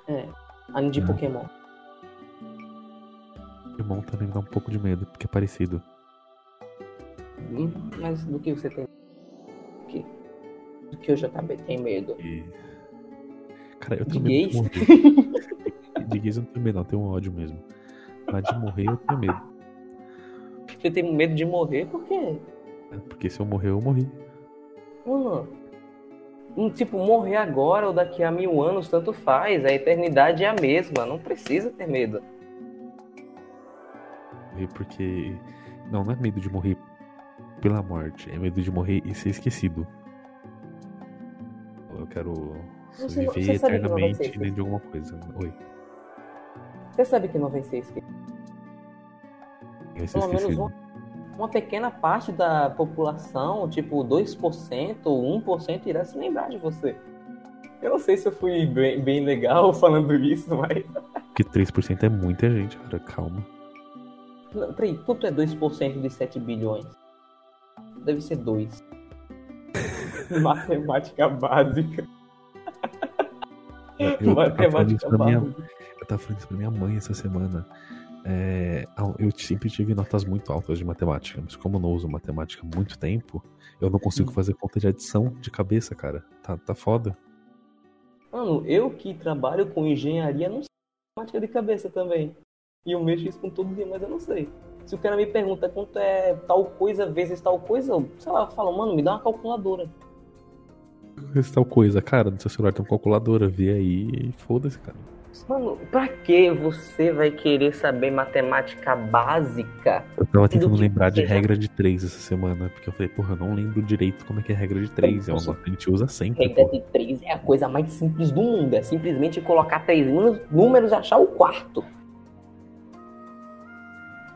Speaker 4: É, além de
Speaker 3: Hum.
Speaker 4: Pokémon.
Speaker 3: Irmão também me dá um pouco de medo, porque é parecido.
Speaker 4: Hum, Mas do que você tem do que, do que eu já também tenho medo?
Speaker 3: E... Cara, eu
Speaker 4: De
Speaker 3: tenho medo de
Speaker 4: gays?
Speaker 3: morrer. de gays eu não tenho medo, não. Eu tenho um ódio mesmo. Mas de morrer eu tenho medo.
Speaker 4: Você tem medo de morrer? Por quê?
Speaker 3: né? Porque se eu morrer, eu morri.
Speaker 4: Hum, tipo, morrer agora ou daqui a mil anos, tanto faz. A eternidade é a mesma. Não precisa ter medo.
Speaker 3: Morrer porque. Não, não é medo de morrer pela morte. É medo de morrer e ser esquecido. Eu quero
Speaker 4: Você
Speaker 3: viver
Speaker 4: você
Speaker 3: eternamente dentro de alguma coisa. Oi.
Speaker 4: Você sabe que não vai ser esquecido.
Speaker 3: Vai ser
Speaker 4: Pelo menos
Speaker 3: esquecido.
Speaker 4: Uma, pequena parte da população, tipo 2% ou 1%, irá se lembrar de você. Eu não sei se eu fui bem, bem legal falando isso, mas.
Speaker 3: Porque 3% é muita gente, cara. Calma.
Speaker 4: Não, peraí, quanto é 2% de 7 bilhões? Deve ser 2. Matemática básica.
Speaker 3: Eu, eu
Speaker 4: Matemática
Speaker 3: isso pra minha,
Speaker 4: básica.
Speaker 3: eu tava falando isso pra minha mãe essa semana. É, eu sempre tive notas muito altas de matemática, mas como eu não uso matemática há muito tempo, eu não consigo fazer conta de adição de cabeça, cara. Tá, tá foda.
Speaker 4: Mano, eu que trabalho com engenharia não sei matemática de cabeça também. E eu mexo isso com todo dia, mas eu não sei. Se o cara me pergunta quanto é tal coisa vezes tal coisa, eu, sei lá, eu falo, mano, me dá uma calculadora.
Speaker 3: Vezes tal coisa, cara, no seu celular tem uma calculadora, vê aí e foda-se, cara.
Speaker 4: Mano, pra que você vai querer saber matemática básica?
Speaker 3: Eu tava tentando lembrar de regra de 3 essa semana, porque eu falei, porra, eu não lembro direito como é que é regra de 3. É uma que a gente usa sempre.
Speaker 4: Regra porra. de 3 é a coisa mais simples do mundo. É simplesmente colocar três números e achar o quarto.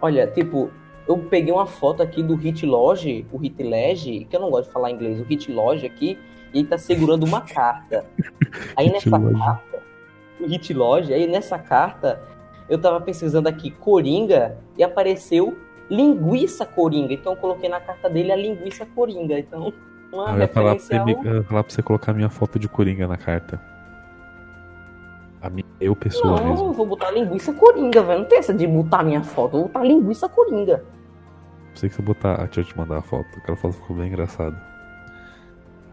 Speaker 4: Olha, tipo, eu peguei uma foto aqui do Hit Lodge, o Hit Lodge, que eu não gosto de falar inglês, o Hit Lodge aqui, e ele tá segurando uma carta. Aí nessa carta Hit Lodge. Aí nessa carta eu tava pesquisando aqui Coringa e apareceu linguiça Coringa. Então eu coloquei na carta dele a linguiça Coringa. Então, uma
Speaker 3: eu ia falar pra, você, ao... eu ia falar pra você colocar minha foto de Coringa na carta. A minha, eu, pessoa
Speaker 4: não,
Speaker 3: mesmo.
Speaker 4: Não, vou botar linguiça Coringa, velho. Não tem essa de botar minha foto. Vou botar linguiça Coringa.
Speaker 3: Sei que você botar. Deixa eu te mandar a foto. Aquela foto ficou bem engraçada.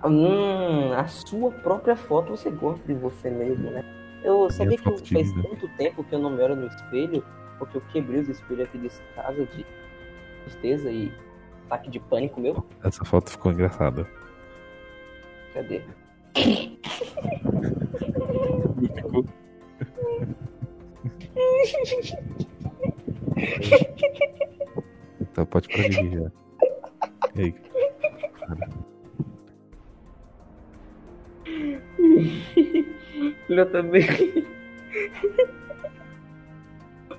Speaker 4: Hum, a sua própria foto você gosta de você mesmo, né? Eu sabia que faz tanto tempo que eu não me olho no espelho, porque eu quebrei os espelhos aqui desse casa de tristeza e ataque de pânico meu.
Speaker 3: Essa foto ficou engraçada.
Speaker 4: Cadê?
Speaker 3: ficou. então pode prosseguir já. E aí?
Speaker 4: Olha também.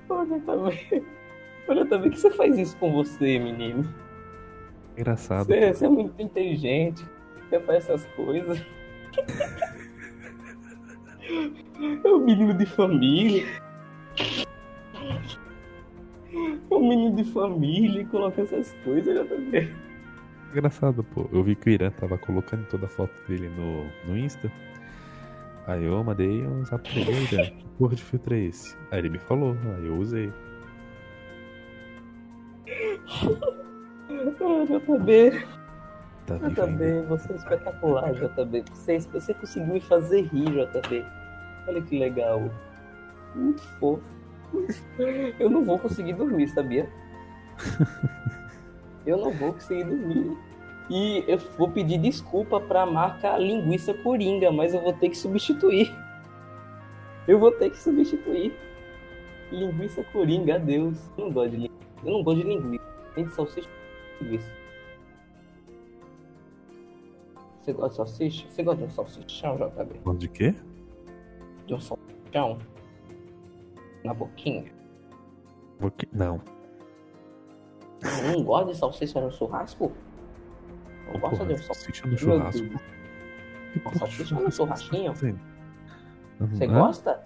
Speaker 4: Olha também. Olha também que você faz isso com você, menino.
Speaker 3: Engraçado.
Speaker 4: Você, você é muito inteligente. Você faz essas coisas. É um menino de família. É um menino de família e coloca essas coisas, olha também.
Speaker 3: Engraçado, pô. Eu vi que o Irã tava colocando toda a foto dele no, no Insta. Aí eu mandei um zap pra ele, que porra de filtro é esse? Aí ele me falou, aí eu usei.
Speaker 4: Ah, JB. Tá JB, você é espetacular, JB. Você, você conseguiu me fazer rir, JB. Olha que legal. Muito fofo. Eu não vou conseguir dormir, sabia? Eu não vou conseguir dormir. E eu vou pedir desculpa para a marca Linguiça Coringa, mas eu vou ter que substituir. Eu vou ter que substituir. Linguiça Coringa, adeus. Eu não gosto de linguiça. Eu não gosto de linguiça. Tem de salsicha linguiça. Você gosta de salsicha? Você gosta de um salsichão, JB?
Speaker 3: Gosta de quê?
Speaker 4: De um salsichão. Na boquinha.
Speaker 3: Boqui... Não.
Speaker 4: Não, não gosta de salsicha no churrasco? Eu gosto Porra, de um
Speaker 3: salsicha no churrasco.
Speaker 4: Uma salsicha no churrasquinho? Você gosta?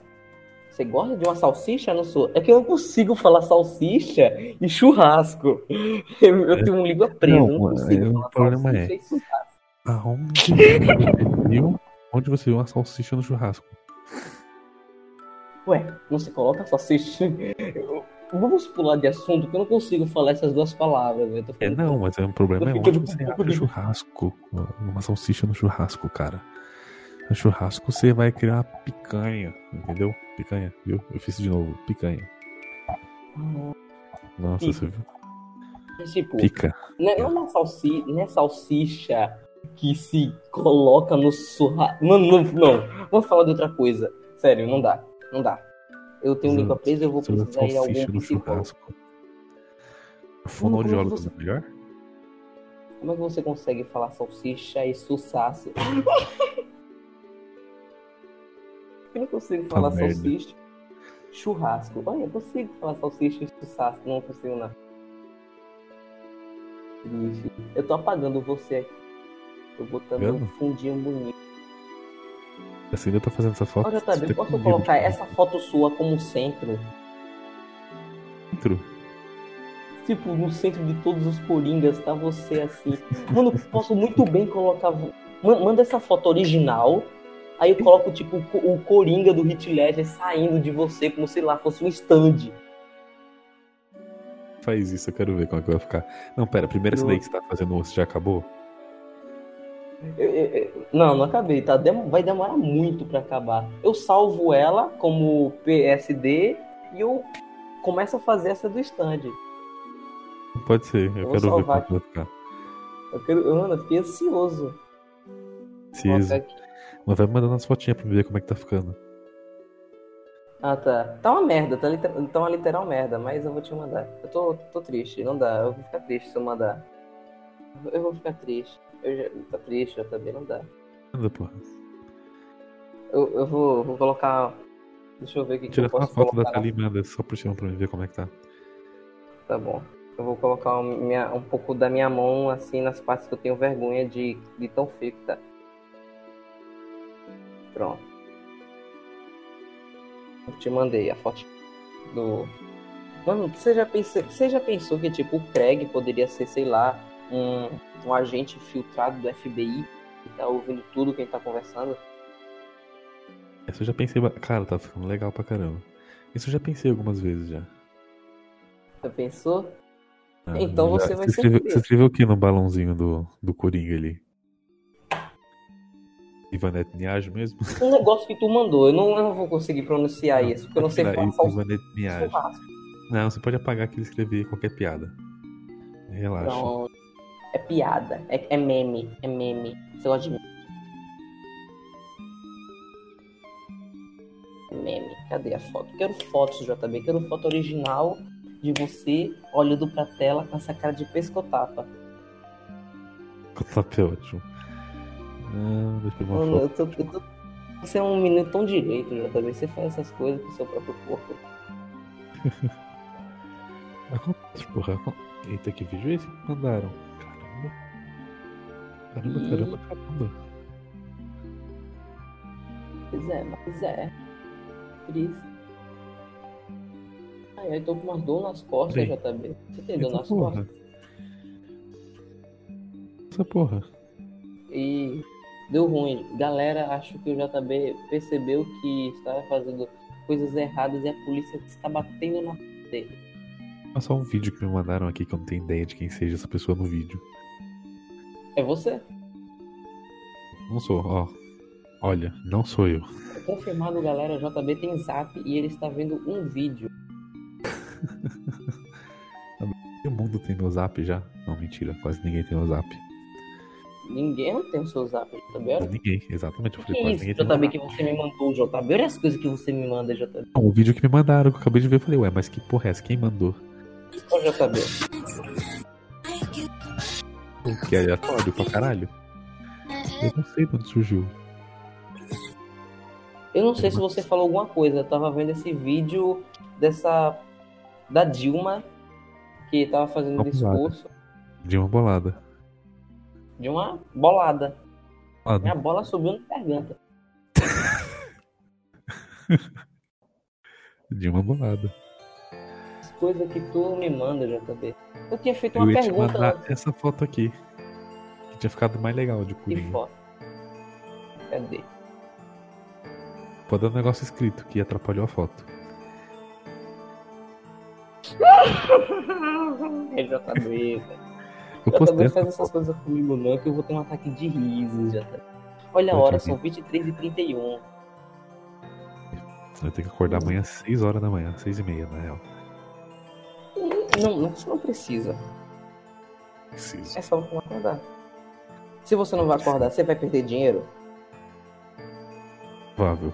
Speaker 4: Você gosta de uma salsicha no seu. É que eu não consigo falar salsicha e churrasco. Eu, eu é. tenho um língua presa. Não, não consigo
Speaker 3: é, o problema é. Aonde você viu? Onde você viu uma salsicha no churrasco?
Speaker 4: Ué, você coloca salsicha. Vamos pular de assunto, que eu não consigo falar essas duas palavras. Eu
Speaker 3: é, não, mas é um problema é onde você de... churrasco. Uma salsicha no churrasco, cara. No churrasco você vai criar picanha, entendeu? Picanha, viu? Eu fiz de novo, picanha. Nossa, você viu?
Speaker 4: Tipo,
Speaker 3: Pica.
Speaker 4: Não é uma salsicha, não é salsicha que se coloca no churrasco. Mano, não, não. Vamos falar de outra coisa. Sério, não dá. Não dá eu tenho Exato. língua presa, eu vou precisar ir a algum churrasco.
Speaker 3: Fonoaudiólogo você... é melhor?
Speaker 4: Como é que você consegue falar salsicha e sucesso? eu não consigo falar salsicha. Churrasco. Olha, eu consigo falar salsicha e sucesso. Não consigo, não. Eu tô apagando você aqui. Tô botando Vendo? um fundinho bonito.
Speaker 3: Assim ainda tá fazendo essa foto.
Speaker 4: Olha, tá, posso colocar essa foto sua como centro?
Speaker 3: Centro?
Speaker 4: Tipo, no centro de todos os coringas, tá você assim. Mano, posso muito bem colocar. Manda essa foto original. Aí eu coloco, tipo, o Coringa do Hit Ledger saindo de você como, sei lá, fosse um stand.
Speaker 3: Faz isso, eu quero ver como é que vai ficar. Não, pera, primeiro essa daí que você tá fazendo, você já acabou?
Speaker 4: Eu- eu- eu- não, não acabei, tá? Dem- vai demorar muito pra acabar. Eu salvo ela como PSD e eu começo a fazer essa do stand.
Speaker 3: Pode ser, eu, quero ver como é vai ficar.
Speaker 4: Eu quero, mano, eu fiquei ansioso. Aqui.
Speaker 3: Mas vai mandando as fotinhas pra me ver como é que tá ficando.
Speaker 4: Ah, tá. Tá uma merda, tá, liter... tá uma literal merda, mas eu vou te mandar. Eu tô, tô triste, não dá. Eu vou ficar triste se eu mandar. Eu vou ficar triste. Eu já... Tá triste, eu também não dá.
Speaker 3: Manda, porra.
Speaker 4: Eu, eu vou, vou colocar. Deixa eu ver o que, que
Speaker 3: Tira
Speaker 4: eu
Speaker 3: só uma
Speaker 4: posso
Speaker 3: foto da
Speaker 4: colocar.
Speaker 3: tela e manda só por cima pra mim ver como é que tá.
Speaker 4: Tá bom. Eu vou colocar um, minha- um pouco da minha mão assim nas partes que eu tenho vergonha de, de tão feio que tá. Pronto. Eu te mandei a foto do. Mano, você já, pensou, você já pensou que tipo o Craig poderia ser, sei lá, um, um agente filtrado do FBI que tá ouvindo tudo que a gente tá conversando?
Speaker 3: Isso eu já pensei. Cara, tá ficando legal pra caramba. Isso eu já pensei algumas vezes já.
Speaker 4: Você pensou?
Speaker 3: Ah,
Speaker 4: Então
Speaker 3: já-
Speaker 4: você vai ser
Speaker 3: escreveu. Você escreveu o que no balãozinho do, do Coringa ali? Ivanete Niage mesmo?
Speaker 4: Um negócio que tu mandou, eu não, eu não vou conseguir pronunciar isso, porque eu não sei falar
Speaker 3: Ivanete Niage. Não, você pode apagar aqui e escrever qualquer piada. Relaxa.
Speaker 4: Pronto. É piada. É, é meme. É meme. Você gosta de meme? Meme. Cadê a foto? Quero fotos, JB. Quero foto original de você olhando pra tela com essa cara de pescotapa.
Speaker 3: Top é ótimo. Ah, deixa eu
Speaker 4: Mano, eu tô, eu tô... Você é um menino tão direito, JB. Você faz essas coisas com o seu próprio corpo.
Speaker 3: Acontece, porra. Eita, que vídeo é esse que mandaram? Caramba. Caramba,
Speaker 4: Ih.
Speaker 3: caramba, caramba.
Speaker 4: Pois é, mas é. Triste. Ai, eu tô com uma dor nas costas,
Speaker 3: Bem,
Speaker 4: JB. Você tem dor nas
Speaker 3: porra.
Speaker 4: costas?
Speaker 3: Essa porra.
Speaker 4: E deu ruim. Galera, acho que o JB percebeu que estava fazendo coisas erradas e a polícia está batendo na dele.
Speaker 3: Só um vídeo que me mandaram aqui que eu não tenho ideia de quem seja essa pessoa no vídeo.
Speaker 4: É você?
Speaker 3: Não sou, ó. Olha, não sou eu.
Speaker 4: É confirmado, galera. O JB tem zap e ele está vendo um vídeo.
Speaker 3: O mundo tem meu zap já? Não, mentira, quase ninguém tem meu zap.
Speaker 4: Ninguém não tem o seu zap, JB.
Speaker 3: Ninguém, exatamente. Eu falei,
Speaker 4: que
Speaker 3: quase
Speaker 4: isso,
Speaker 3: ninguém tem
Speaker 4: JB, que você me mandou, JB? Olha as coisas que você me manda, JB.
Speaker 3: Não, o vídeo que me mandaram, que eu acabei de ver, eu falei, ué, mas que porra é essa? Quem mandou?
Speaker 4: Ô, JB.
Speaker 3: Que aleatório pra caralho. Eu não sei de onde surgiu.
Speaker 4: Eu não sei se você falou alguma coisa. Eu tava vendo esse vídeo dessa. da Dilma, que tava fazendo um discurso
Speaker 3: De uma bolada.
Speaker 4: de uma bolada.
Speaker 3: Ah,
Speaker 4: Minha bola subiu na garganta.
Speaker 3: de uma bolada.
Speaker 4: As coisas que tu me manda, JB. Eu tinha feito
Speaker 3: Eu
Speaker 4: uma
Speaker 3: te
Speaker 4: pergunta
Speaker 3: mandar essa foto aqui. Que tinha ficado mais legal de
Speaker 4: Que
Speaker 3: Coringa.
Speaker 4: foto. Cadê?
Speaker 3: Pode dar um negócio escrito que atrapalhou a foto.
Speaker 4: É JB, velho.
Speaker 3: Eu postei
Speaker 4: faz
Speaker 3: essa
Speaker 4: essas coisas comigo não, que eu vou ter um ataque de risos, JB. Olha a hora, são 23 e 31
Speaker 3: Eu tenho que acordar amanhã às 6 horas da manhã, 6 e meia, na real.
Speaker 4: Não, não, você não precisa.
Speaker 3: Preciso.
Speaker 4: É só você acordar. Se você não vai acordar, você vai perder dinheiro?
Speaker 3: Provável.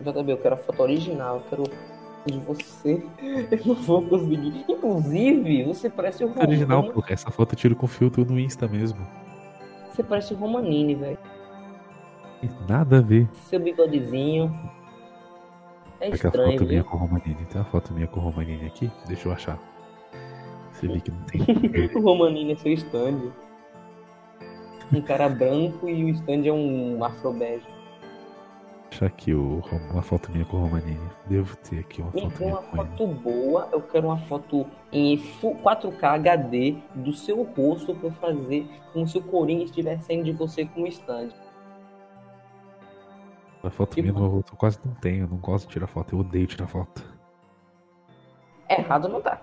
Speaker 4: JB, eu quero a foto original, eu quero de você. Eu não vou conseguir. Inclusive, você parece o
Speaker 3: É original, pô. Essa foto eu tiro com filtro no Insta mesmo.
Speaker 4: Você parece o Romanini, velho.
Speaker 3: Nada a ver.
Speaker 4: Seu bigodezinho. É estranho,
Speaker 3: foto minha
Speaker 4: viu?
Speaker 3: com o Romanini. Tem uma foto minha com o Romanini aqui? Deixa eu achar. Você vê que não tem.
Speaker 4: O Romanini é seu stand. Um cara branco e o stand é um afrobege.
Speaker 3: achar aqui o, uma foto minha com o Romanini. Devo ter aqui uma
Speaker 4: Me
Speaker 3: foto minha
Speaker 4: uma foto boa, eu quero uma foto em fu- 4K HD do seu rosto pra fazer como se o Coringa estivesse saindo de você com um stand.
Speaker 3: A foto
Speaker 4: Que
Speaker 3: minha eu quase não tenho. Eu não gosto de tirar foto. Eu odeio tirar foto.
Speaker 4: Errado não tá.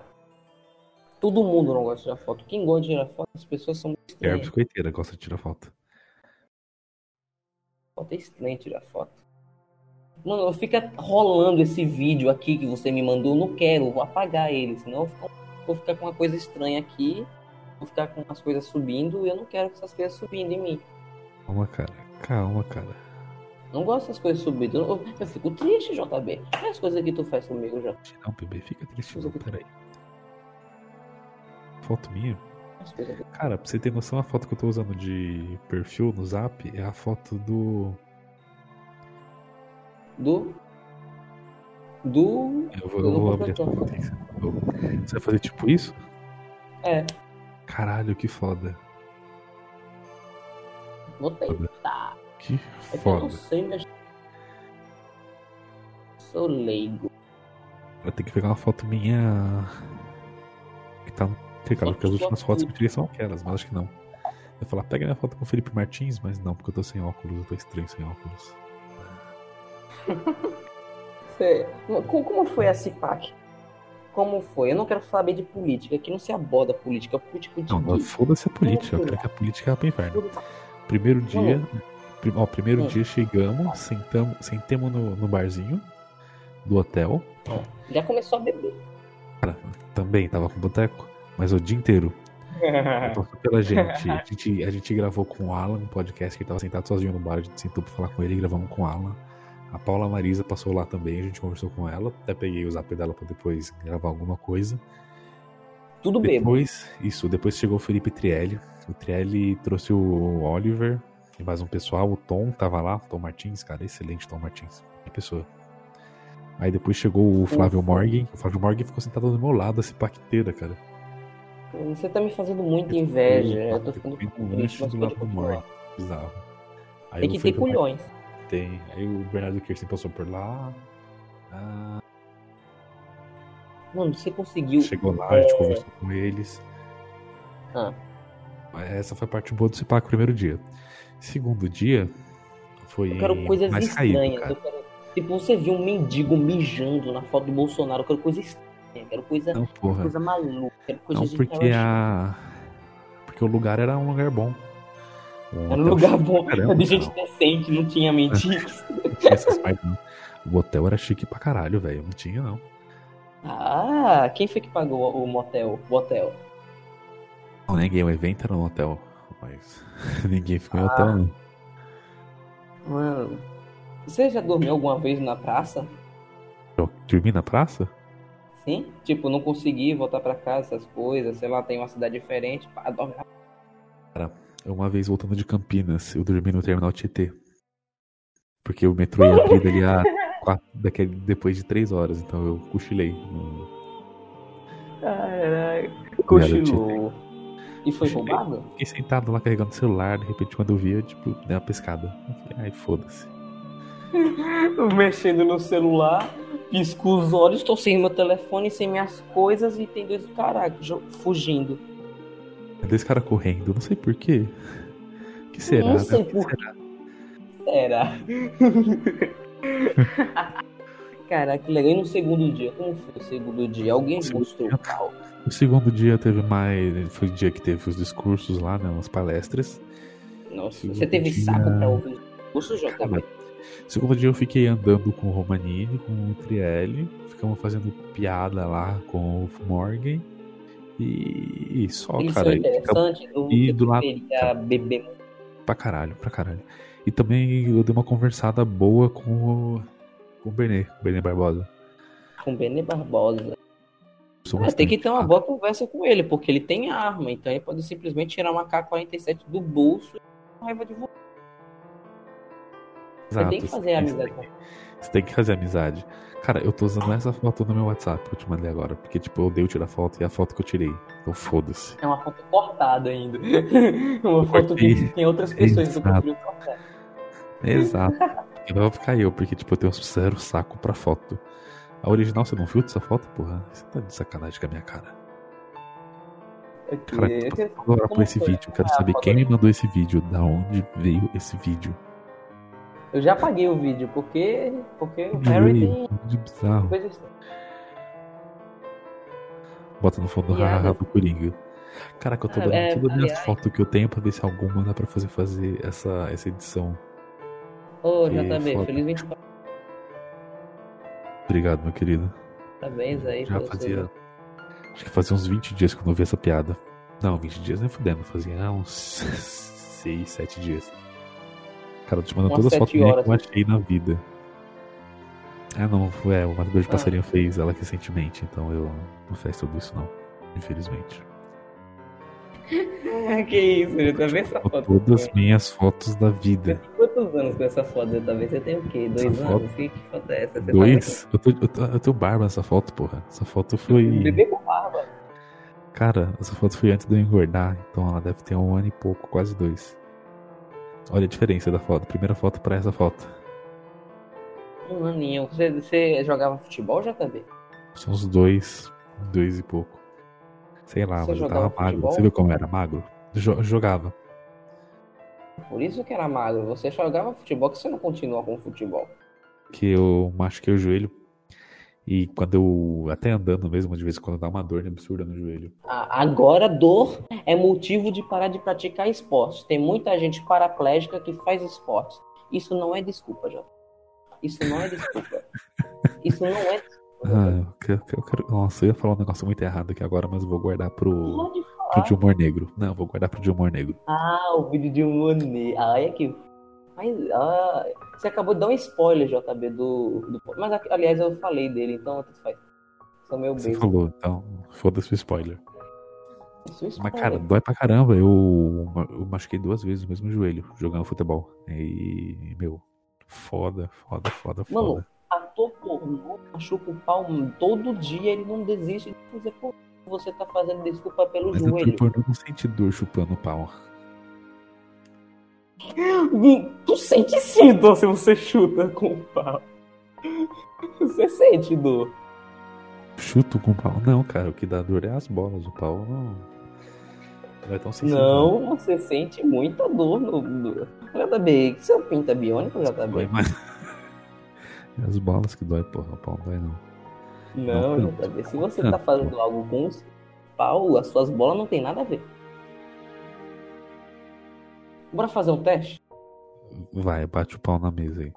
Speaker 4: Todo mundo não gosta de tirar foto. Quem gosta de tirar foto, as pessoas são muito
Speaker 3: É a biscoiteira, gosta de tirar foto.
Speaker 4: Foto é estranho tirar foto. Mano, fica rolando esse vídeo aqui que você me mandou. Não quero, vou apagar ele. Senão eu vou ficar- vou ficar com uma coisa estranha aqui. Vou ficar com as coisas subindo e eu não quero que essas coisas subindo em mim.
Speaker 3: Calma, cara. Calma, cara.
Speaker 4: Não gosto dessas coisas subindo. Eu, eu fico triste, JB. Olha as coisas que tu faz comigo já.
Speaker 3: Não, bebê, fica triste não, peraí. Foto minha? Cara, pra você ter noção, a foto que eu tô usando de perfil no zap é a foto do.
Speaker 4: Do. Do.
Speaker 3: Eu vou,
Speaker 4: Eu
Speaker 3: vou abrir a Você vai fazer tipo isso?
Speaker 4: É.
Speaker 3: Caralho, que foda.
Speaker 4: Vou tentar.
Speaker 3: Que
Speaker 4: É que eu não
Speaker 3: foda.
Speaker 4: sei mexer. Sou leigo.
Speaker 3: Eu tenho que pegar uma foto minha. Que tá no cara, porque as últimas fotos que eu tirei são aquelas, mas acho que não. Eu ia falar, pega minha foto com o Felipe Martins, mas não, porque eu tô sem óculos, eu tô estranho sem óculos.
Speaker 4: Você- Como, foi a CIPAC? Como foi? Eu não quero saber de política, aqui não se aborda política. Política de
Speaker 3: Não, mas foda-se a política, eu quero que a política vá pro inferno. Primeiro dia. Ó, primeiro
Speaker 4: Hum.
Speaker 3: dia chegamos, sentamos, sentemos no, no barzinho do hotel.
Speaker 4: Já começou a beber.
Speaker 3: Também tava com boteco, mas o dia inteiro. Pela gente. A gente. A gente gravou com o Alan um podcast que ele tava sentado sozinho no bar. A gente sentou pra falar com ele e gravamos com o Alan. A Paula Marisa passou lá também, a gente conversou com ela. Até peguei o zap dela pra depois gravar alguma coisa.
Speaker 4: Tudo bebo.
Speaker 3: Depois, isso, depois chegou o Felipe Trielli. O Trielli trouxe o Oliver e mais um pessoal. O Tom tava lá, Tom Martins, cara, excelente Tom Martins. Que pessoa. Aí depois chegou o Flávio
Speaker 4: Ufa.
Speaker 3: Morgan. O Flávio Morgan ficou sentado do meu lado, essa paqueteira, cara.
Speaker 4: Você tá me fazendo muita inveja. Eu tô ficando
Speaker 3: Comi um lanche do lado. Morgan. Bizarro. Aí
Speaker 4: Tem que ter culhões.
Speaker 3: Tem. Aí o Bernardo Kirsten passou por lá. Ah,
Speaker 4: Mano, você conseguiu.
Speaker 3: chegou lá, a gente
Speaker 4: É.
Speaker 3: conversou com eles.
Speaker 4: Ah.
Speaker 3: Essa foi a parte boa do CIPAC, primeiro dia. Segundo dia foi
Speaker 4: Eu quero coisas
Speaker 3: mais
Speaker 4: estranhas.
Speaker 3: caído,
Speaker 4: quero- Tipo, você viu um mendigo mijando na foto do Bolsonaro. Eu quero coisa estranha. Quero coisa,
Speaker 3: Não, porra.
Speaker 4: coisa maluca. Quero coisa
Speaker 3: Não, porque a. Porque o lugar era um lugar bom. Um
Speaker 4: Era um lugar
Speaker 3: chique
Speaker 4: bom.
Speaker 3: caramba,
Speaker 4: de gente decente, não tinha mendigos.
Speaker 3: Não tinha essas partes, não. O hotel era chique pra caralho, velho. Não tinha, não.
Speaker 4: Ah, quem foi que pagou o motel? O hotel?
Speaker 3: Não, ninguém. O evento era no hotel. Mas ninguém ficou
Speaker 4: Ah.
Speaker 3: em hotel, não.
Speaker 4: Mano, você já dormiu alguma vez na praça?
Speaker 3: Eu dormi na praça?
Speaker 4: Sim? Tipo, não consegui voltar pra casa, essas coisas, sei lá, tem uma cidade diferente, pá, dorme na
Speaker 3: Uma vez voltando de Campinas, eu dormi no terminal Tietê. Porque o metrô ia abrir dali a quatro, daquele, depois de três horas, então eu cochilei. no-
Speaker 4: Caralho.
Speaker 3: Era
Speaker 4: Cochilou. E foi roubado?
Speaker 3: Fiquei sentado lá carregando o celular, de repente quando eu vi, eu, tipo, dei uma pescada. Ai, foda-se.
Speaker 4: Mexendo no celular, pisco os olhos, tô sem meu telefone, sem minhas coisas e tem dois caras fugindo.
Speaker 3: Dois caras correndo, não sei porquê. O que será?
Speaker 4: Não
Speaker 3: né?
Speaker 4: sei
Speaker 3: O que
Speaker 4: por
Speaker 3: será?
Speaker 4: Será? Caraca, que legal. E no segundo dia? Como foi o segundo dia? Alguém
Speaker 3: segundo
Speaker 4: mostrou o pau?
Speaker 3: O segundo dia teve mais. Foi o dia que teve os discursos lá, né? Umas palestras.
Speaker 4: Nossa,
Speaker 3: Segundo
Speaker 4: você teve
Speaker 3: dia-
Speaker 4: saco pra ouvir o curso, JB?
Speaker 3: Cara, Segundo dia eu fiquei andando com o Romanini, com o Trielli. Ficamos fazendo piada lá com o Morgan. E, e só,
Speaker 4: Eles
Speaker 3: cara. e ficamos
Speaker 4: interessantes, eu
Speaker 3: e do lado-
Speaker 4: preferia beber
Speaker 3: Pra caralho, pra caralho. E também eu dei uma conversada boa com o, com o Benê, Benê Barbosa.
Speaker 4: com Benê Barbosa.
Speaker 3: Sou
Speaker 4: É, tem que ter uma boa conversa com ele, porque ele tem arma, então ele pode simplesmente tirar uma K-47 do bolso e com raiva de você. Você
Speaker 3: Exato,
Speaker 4: tem que fazer
Speaker 3: você
Speaker 4: amizade
Speaker 3: tem-
Speaker 4: com.
Speaker 3: Você tem que fazer amizade. Cara, eu tô usando essa foto no meu WhatsApp que eu te mandei agora. Porque, tipo, eu odeio tirar foto e é a foto que eu tirei. Então foda-se.
Speaker 4: É uma foto cortada ainda. uma
Speaker 3: Eu
Speaker 4: foto
Speaker 3: cortei.
Speaker 4: que tem outras pessoas que eu
Speaker 3: Exato.
Speaker 4: prefiro cortar.
Speaker 3: Exato. e vai ficar eu, porque, tipo, eu tenho zero saco pra foto. A original você não viu dessa foto, porra? Você tá de sacanagem com a minha cara.
Speaker 4: Aqui,
Speaker 3: Cara,
Speaker 4: eu
Speaker 3: tô agora por
Speaker 4: como
Speaker 3: esse vídeo. Eu quero
Speaker 4: Ah,
Speaker 3: saber quem me mandou esse vídeo. Da onde veio esse vídeo.
Speaker 4: Eu já apaguei o vídeo, porque, porque o Harry
Speaker 3: Veio,
Speaker 4: tem
Speaker 3: vídeo bizarro.
Speaker 4: coisas.
Speaker 3: Bota no fundo
Speaker 4: Piada.
Speaker 3: do Coringa. Caraca, eu tô
Speaker 4: Ah,
Speaker 3: dando
Speaker 4: é,
Speaker 3: todas as minhas fotos que eu tenho pra ver se alguma dá pra fazer, fazer essa, essa edição.
Speaker 4: Ô,
Speaker 3: Que
Speaker 4: JB,
Speaker 3: foda.
Speaker 4: feliz 24
Speaker 3: Obrigado, meu querido.
Speaker 4: parabéns aí
Speaker 3: Já
Speaker 4: pelo seu-
Speaker 3: fazia. Acho que fazia uns 20 dias que eu não vi essa piada. Não, 20 dias nem fudendo. Fazia uns 6, 7 dias. Cara, eu te mando todas as fotos minhas que eu achei na vida. Ah, não, foi, é, o Matador de
Speaker 4: Ah.
Speaker 3: Passarinho fez ela recentemente, então eu não fiz tudo isso, não. Infelizmente.
Speaker 4: que isso, JB, essa
Speaker 3: Com
Speaker 4: foto.
Speaker 3: todas as minhas fotos da vida.
Speaker 4: Quantos anos com essa foto, JB? Você tem o quê? Dois
Speaker 3: Essa
Speaker 4: anos?
Speaker 3: foto-
Speaker 4: Que, que foto é essa? Você tá
Speaker 3: Dois? Eu, tô, eu, tô, eu tenho barba nessa foto, porra. Essa foto foi.
Speaker 4: Bebê com barba.
Speaker 3: Cara, essa foto foi antes de eu engordar, então ela deve ter um ano e pouco, quase dois. Olha a diferença da foto. Primeira foto pra essa foto.
Speaker 4: Um aninho. Você, você jogava futebol, JB?
Speaker 3: São uns dois, dois e pouco. Sei lá,
Speaker 4: Você
Speaker 3: mas eu tava magro.
Speaker 4: futebol?
Speaker 3: Você viu como eu era magro? Jo- jogava.
Speaker 4: Por isso que era magro. Você jogava futebol, que você não continua com futebol.
Speaker 3: Que eu machuquei o joelho. E quando eu. Até andando mesmo, de vez em quando dá uma dor absurda no joelho.
Speaker 4: Agora, dor é motivo de parar de praticar esporte. Tem muita gente paraplégica que faz esporte. Isso não é desculpa, Jota. Isso não é desculpa. Isso não é desculpa.
Speaker 3: Ah, eu quero, eu quero- Nossa, eu ia falar um negócio muito errado aqui agora, mas eu vou guardar pro,
Speaker 4: Pode
Speaker 3: pro de humor negro. Não, vou guardar pro de humor negro.
Speaker 4: Ah, o vídeo de humor negro. Ah, é que. Mas, ah, você acabou de dar um spoiler, JB, do. do... Mas, aliás, eu falei dele, então tanto faz. Sou meu
Speaker 3: Você
Speaker 4: beijo.
Speaker 3: falou, então foda-se o spoiler. Mas, cara, dói pra caramba. Eu, eu machuquei duas vezes o mesmo joelho jogando futebol. E, meu, foda, foda, foda,
Speaker 4: Mano,
Speaker 3: foda.
Speaker 4: ator pornô machuca o pau todo dia, ele não desiste de fazer pornô. Você tá fazendo desculpa pelo
Speaker 3: Mas eu
Speaker 4: joelho.
Speaker 3: tô não sente dor chupando o pau.
Speaker 4: Tu sente sim dor se você chuta com o pau. Você sente dor.
Speaker 3: Chuto com o pau? Não, cara, o que dá dor é as bolas. O pau não. Não é tão sensível.
Speaker 4: Não, você sente muita dor no. no... JB, seu pinto é biônico, JB?
Speaker 3: É as bolas que dói, porra. O pau não dói, não.
Speaker 4: Não,
Speaker 3: Não,
Speaker 4: JB. Se você tá fazendo algo com os pau, as suas bolas não tem nada a ver. Bora fazer um teste?
Speaker 3: Vai, bate o pau na mesa aí.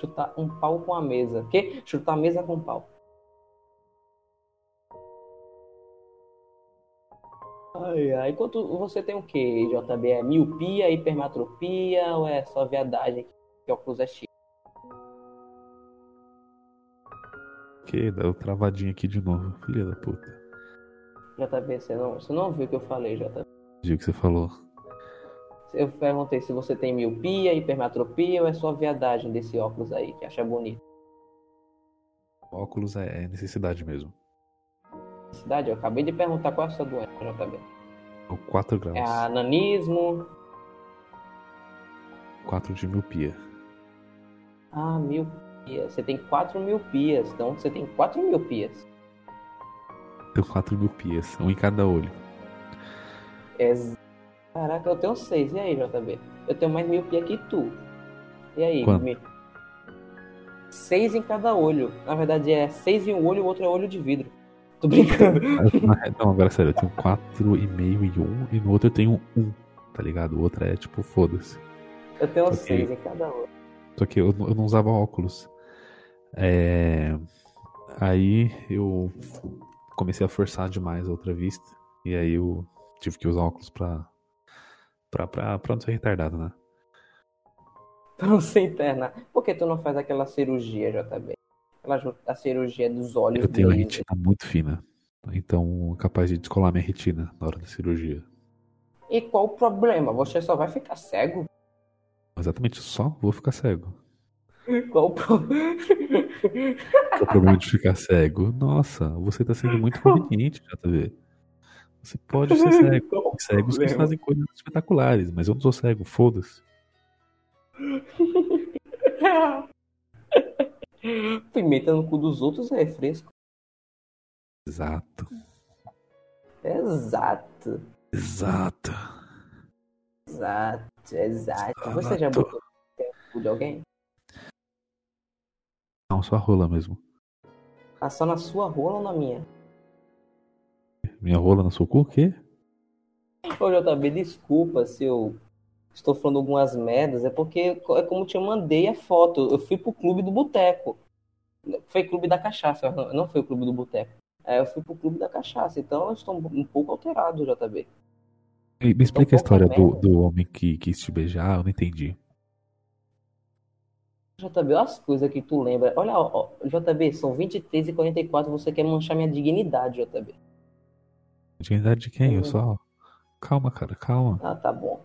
Speaker 4: Chutar um pau com a mesa. Que? Chutar a mesa com pau. Ai, ai. Quanto você tem o que, JB? É miopia, hipermetropia ou é só viadagem que óculos é X?
Speaker 3: Que deu travadinho aqui de novo, filha da puta.
Speaker 4: JB, você não, você não viu o que eu falei, JB?
Speaker 3: O que você falou.
Speaker 4: Eu perguntei se você tem miopia, hipermetropia ou é só viadagem desse óculos aí, que acha bonito.
Speaker 3: Óculos é é necessidade mesmo.
Speaker 4: Cidade, eu acabei de perguntar qual é a sua doença, JB.
Speaker 3: O 4 graus.
Speaker 4: É ananismo,
Speaker 3: 4 de miopia.
Speaker 4: Ah, miopia. Você tem quatro miopias. Então você tem quatro miopias.
Speaker 3: Tenho 4 miopias, um em cada olho.
Speaker 4: É... Caraca, eu tenho seis. E aí, JB? Eu tenho mais miopia que tu. E aí? Mi- Seis em cada olho. Na verdade é seis em um olho, o outro é olho de vidro. Tô brincando.
Speaker 3: Não, agora sério, eu tenho 4,5 e 1, e no outro eu tenho 1, tá ligado? O outro é tipo, foda-se.
Speaker 4: Eu tenho
Speaker 3: Ok.
Speaker 4: seis em cada olho.
Speaker 3: Só que eu, eu não usava óculos. É... Aí eu comecei a forçar demais a outra vista. E aí eu tive que usar óculos pra, pra, pra, pra não ser retardado, né?
Speaker 4: Pra não se internar. Por que tu não faz aquela cirurgia, JB? Aquela a cirurgia dos olhos
Speaker 3: Eu tenho a retina muito fina. Então, capaz de descolar minha retina na hora da cirurgia.
Speaker 4: E qual o problema? Você só vai ficar cego?
Speaker 3: Exatamente, só vou ficar cego.
Speaker 4: Qual o problema?
Speaker 3: Qual o problema de ficar cego? Nossa, você tá sendo muito conveniente, JV. Você pode ser cego.
Speaker 4: Qual
Speaker 3: Cegos que fazem coisas espetaculares, mas eu não sou cego, foda-se.
Speaker 4: Pimenta no cu dos outros é fresco.
Speaker 3: Exato.
Speaker 4: Exato.
Speaker 3: Exato.
Speaker 4: Exato, exato. Você já botou no cu de alguém?
Speaker 3: Não, só a rola mesmo.
Speaker 4: Ah, só na sua rola ou na minha?
Speaker 3: Minha rola no seu cu, o quê?
Speaker 4: Ô, JB, desculpa se eu estou falando algumas merdas, é porque é como te mandei a foto. Eu fui pro clube do boteco. Foi clube da cachaça, não foi o clube do boteco. É, eu fui pro clube da cachaça, então eu estou um pouco alterado, JB.
Speaker 3: Me, me explica a história do, do homem que quis te beijar, eu não entendi.
Speaker 4: JB, olha as coisas que tu lembra. Olha, ó, JB, são 23 e 44, você quer manchar minha dignidade, JB.
Speaker 3: Dignidade de quem? Eu só. Calma, cara, calma.
Speaker 4: Ah, tá bom.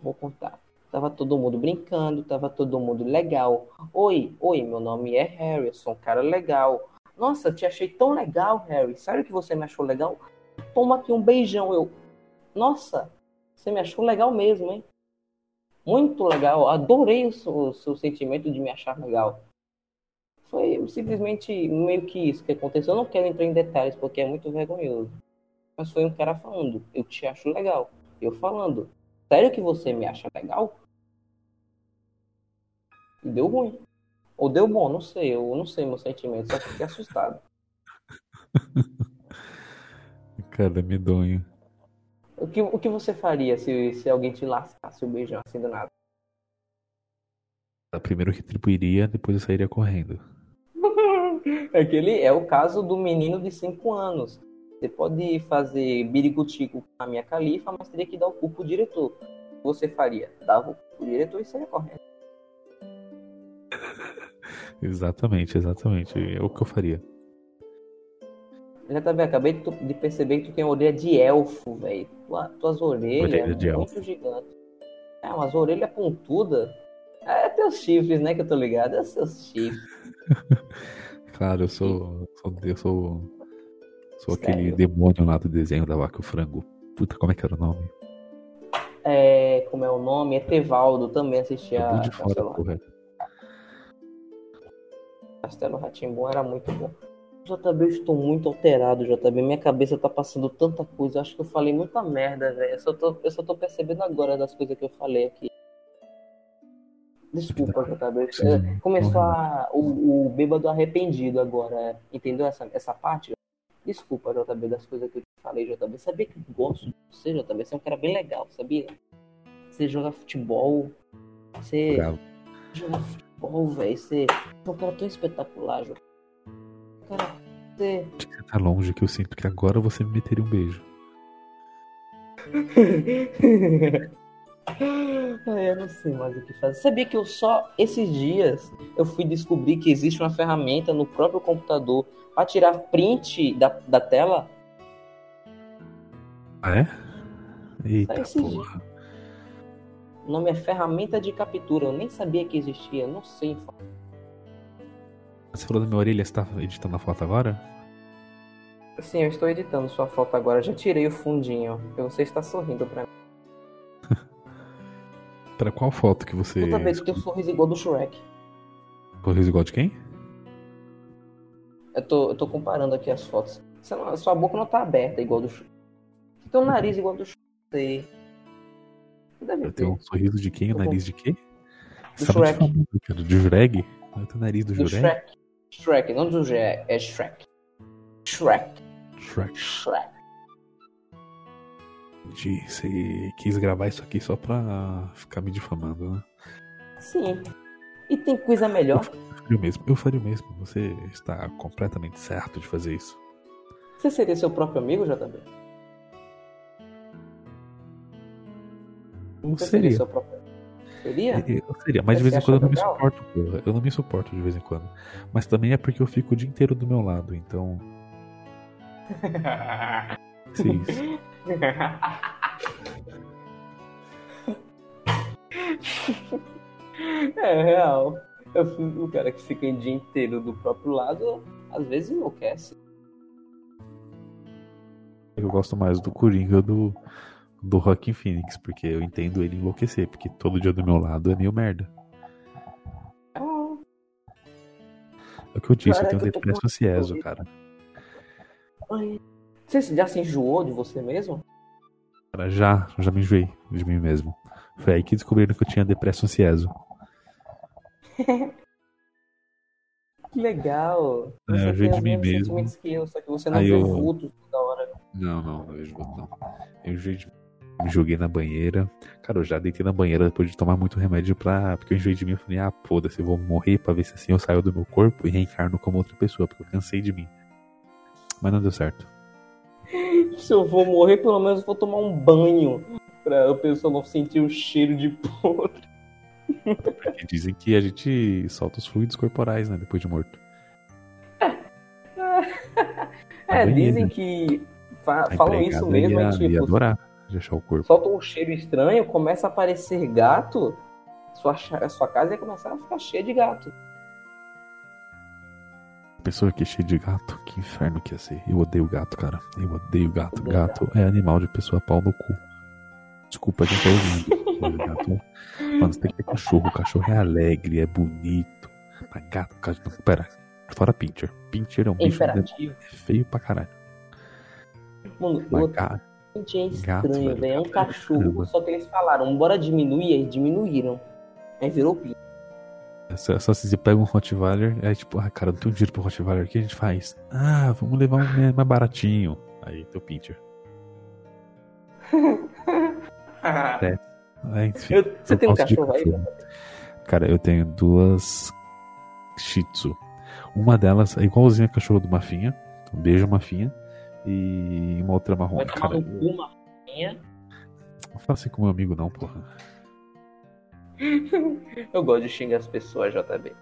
Speaker 4: Vou contar. Tava todo mundo brincando, tava todo mundo legal. Oi, oi, meu nome é Harry, eu sou um cara legal. Nossa, te achei tão legal, Harry. Sério que você me achou legal? Toma aqui um beijão. Eu. Nossa, você me achou legal mesmo, hein? Muito legal. Adorei o seu, seu sentimento de me achar legal. Foi simplesmente meio que isso que aconteceu. Eu não quero entrar em detalhes porque é muito vergonhoso. Mas foi um cara falando, eu te acho legal. Eu falando, sério que você me acha legal? E deu ruim. Ou deu bom, não sei. Eu não sei meu sentimento, só fiquei assustado.
Speaker 3: cara, medonho.
Speaker 4: O que, o que você faria se, se alguém te lascasse o beijão assim do nada?
Speaker 3: Primeiro retribuiria, depois eu sairia correndo.
Speaker 4: Aquele é o caso do menino de 5 anos. Você pode fazer birigutico com a minha califa, mas teria que dar o cu pro diretor. O que você faria? Dava o cu pro diretor e saia correndo.
Speaker 3: exatamente, exatamente. É o que eu faria.
Speaker 4: Já tá vendo? Acabei de perceber que tu tem orelha de elfo, velho. Tua, tuas orelhas orelha de muito elfo. gigantes. É, umas orelhas pontudas. É teus chifres, né? Que eu tô ligado. É seus chifres.
Speaker 3: claro, eu sou. sou eu sou. Sou aquele demônio lá do desenho da vaca o frango. Puta, como é que era o nome?
Speaker 4: É. Como é o nome? É Tevaldo, também assistia
Speaker 3: a. De fora, Castelo, porra.
Speaker 4: Castelo era muito bom. JB, eu estou muito alterado, JB. Minha cabeça tá passando tanta coisa. Eu acho que eu falei muita merda, velho. Eu, só tô, eu só tô percebendo agora das coisas que eu falei aqui. Desculpa, JB. Começou a, o, o bêbado arrependido agora. Entendeu essa, essa parte? Desculpa, JB, das coisas que eu te falei, JB. Sabia que eu gosto de você, JB? Você é um cara bem legal, sabia? Você joga futebol. Você Bravo. joga futebol, velho. Você é um cara tão espetacular, JB. Cara, você...
Speaker 3: Você tá longe que eu sinto que agora você me meteria um beijo.
Speaker 4: Ai, eu não sei mais o que fazer. Sabia que eu só esses dias eu fui descobrir que existe uma ferramenta no próprio computador para tirar print da, da tela?
Speaker 3: Ah, é? Eita porra.
Speaker 4: O nome é ferramenta de captura. Eu nem sabia que existia. Não sei.
Speaker 3: Você falou da minha orelha, você tá editando a foto agora?
Speaker 4: Sim, eu estou editando sua foto agora. Já tirei o fundinho. E você está sorrindo pra mim.
Speaker 3: pra qual foto que você.
Speaker 4: Toda vez que um sorriso igual do Shrek.
Speaker 3: Sorriso igual de quem?
Speaker 4: Eu tô, eu tô comparando aqui as fotos. Não, sua boca não tá aberta igual do Shrek. Você tem um nariz igual do Shrek.
Speaker 3: Deve eu tenho um sorriso de quem? O nariz de quê?
Speaker 4: Do Shrek.
Speaker 3: Famoso, do Jureg? Eu tenho o nariz do, do Jureg?
Speaker 4: Shrek. Shrek, não do Jureg, é Shrek. Shrek.
Speaker 3: Shrek.
Speaker 4: Shrek.
Speaker 3: Você quis gravar isso aqui só pra ficar me difamando, né?
Speaker 4: Sim. E tem coisa melhor?
Speaker 3: Eu faria o mesmo. Eu faria o mesmo. Você está completamente certo de fazer isso.
Speaker 4: Você seria seu próprio amigo, JB?
Speaker 3: Você seria. seria seu próprio
Speaker 4: Seria?
Speaker 3: Eu seria, mas de vez em quando eu não legal? me suporto, porra. Eu não me suporto de vez em quando. Mas também é porque eu fico o dia inteiro do meu lado, então. Sim.
Speaker 4: é real. Eu, o cara que fica o dia inteiro do próprio lado, às vezes enlouquece.
Speaker 3: Eu gosto mais do Coringa do, do Rockin' Phoenix, porque eu entendo ele enlouquecer, porque todo dia do meu lado é meio merda.
Speaker 4: Ah.
Speaker 3: É o que eu disse, eu tenho depressão ansioso, cara.
Speaker 4: Ai. Você já se enjoou de você mesmo?
Speaker 3: Cara, já, já me enjoei de mim mesmo. Foi aí que descobriram que eu tinha depressão ansioso.
Speaker 4: Que legal.
Speaker 3: É, eu
Speaker 4: os
Speaker 3: de mim mesmo.
Speaker 4: que eu, só que você não
Speaker 3: Aí
Speaker 4: vê
Speaker 3: eu-
Speaker 4: vultos toda hora.
Speaker 3: Não, não, não vejo não. Eu enjoei de joguei na banheira. Cara, eu já deitei na banheira depois de tomar muito remédio pra. Porque eu enjoei de mim. Eu falei, ah, foda-se, eu vou morrer pra ver se assim eu saio do meu corpo e reencarno como outra pessoa, porque eu cansei de mim. Mas não deu certo.
Speaker 4: Se eu vou morrer, pelo menos eu vou tomar um banho. Pra a pessoa não sentir o cheiro de podre.
Speaker 3: Porque dizem que a gente solta os fluidos corporais, né? Depois de morto.
Speaker 4: É, dizem que. fa- falam isso mesmo,
Speaker 3: ia,
Speaker 4: é
Speaker 3: ia
Speaker 4: tipo,
Speaker 3: adorar de achar o corpo.
Speaker 4: solta um cheiro estranho, começa a aparecer gato, sua, sua casa ia começar a ficar cheia de gato.
Speaker 3: Pessoa que é cheia de gato, que inferno que ia ser. Eu odeio gato, cara. Eu odeio gato.
Speaker 4: Odeio
Speaker 3: Gato é animal de pessoa pau no cu. Desculpa quem tá ouvindo. Gato. Mano, você tem que ter cachorro. O cachorro é alegre, é bonito. Mas gato, gato. Não, pera. Fora Pincher. Pincher é um
Speaker 4: É
Speaker 3: bicho
Speaker 4: imperativo.
Speaker 3: feio pra caralho.
Speaker 4: Mano,
Speaker 3: Mas
Speaker 4: eu
Speaker 3: gato.
Speaker 4: Gente, é estranho,
Speaker 3: velho.
Speaker 4: É um
Speaker 3: é
Speaker 4: cachorro.
Speaker 3: caramba.
Speaker 4: Só que eles falaram, bora diminuir, eles diminuíram. Aí virou pinto.
Speaker 3: Só, só se você pega um Rottweiler, aí tipo, ah, cara, não tem um dinheiro pro Rottweiler, o que a gente faz? Ah, vamos levar um mais baratinho. Aí, teu Pincher. É, enfim.
Speaker 4: Eu- você
Speaker 3: Eu
Speaker 4: tem um cachorro aí?
Speaker 3: cachorro. Cara, eu tenho duas Shih Tzu. Uma delas é igualzinha a cachorro do Mafinha. Um beijo, Mafinha. E uma outra marrom.
Speaker 4: Vai tomar no cu
Speaker 3: não fala assim com meu amigo, não, porra.
Speaker 4: Eu gosto de xingar as pessoas, JB.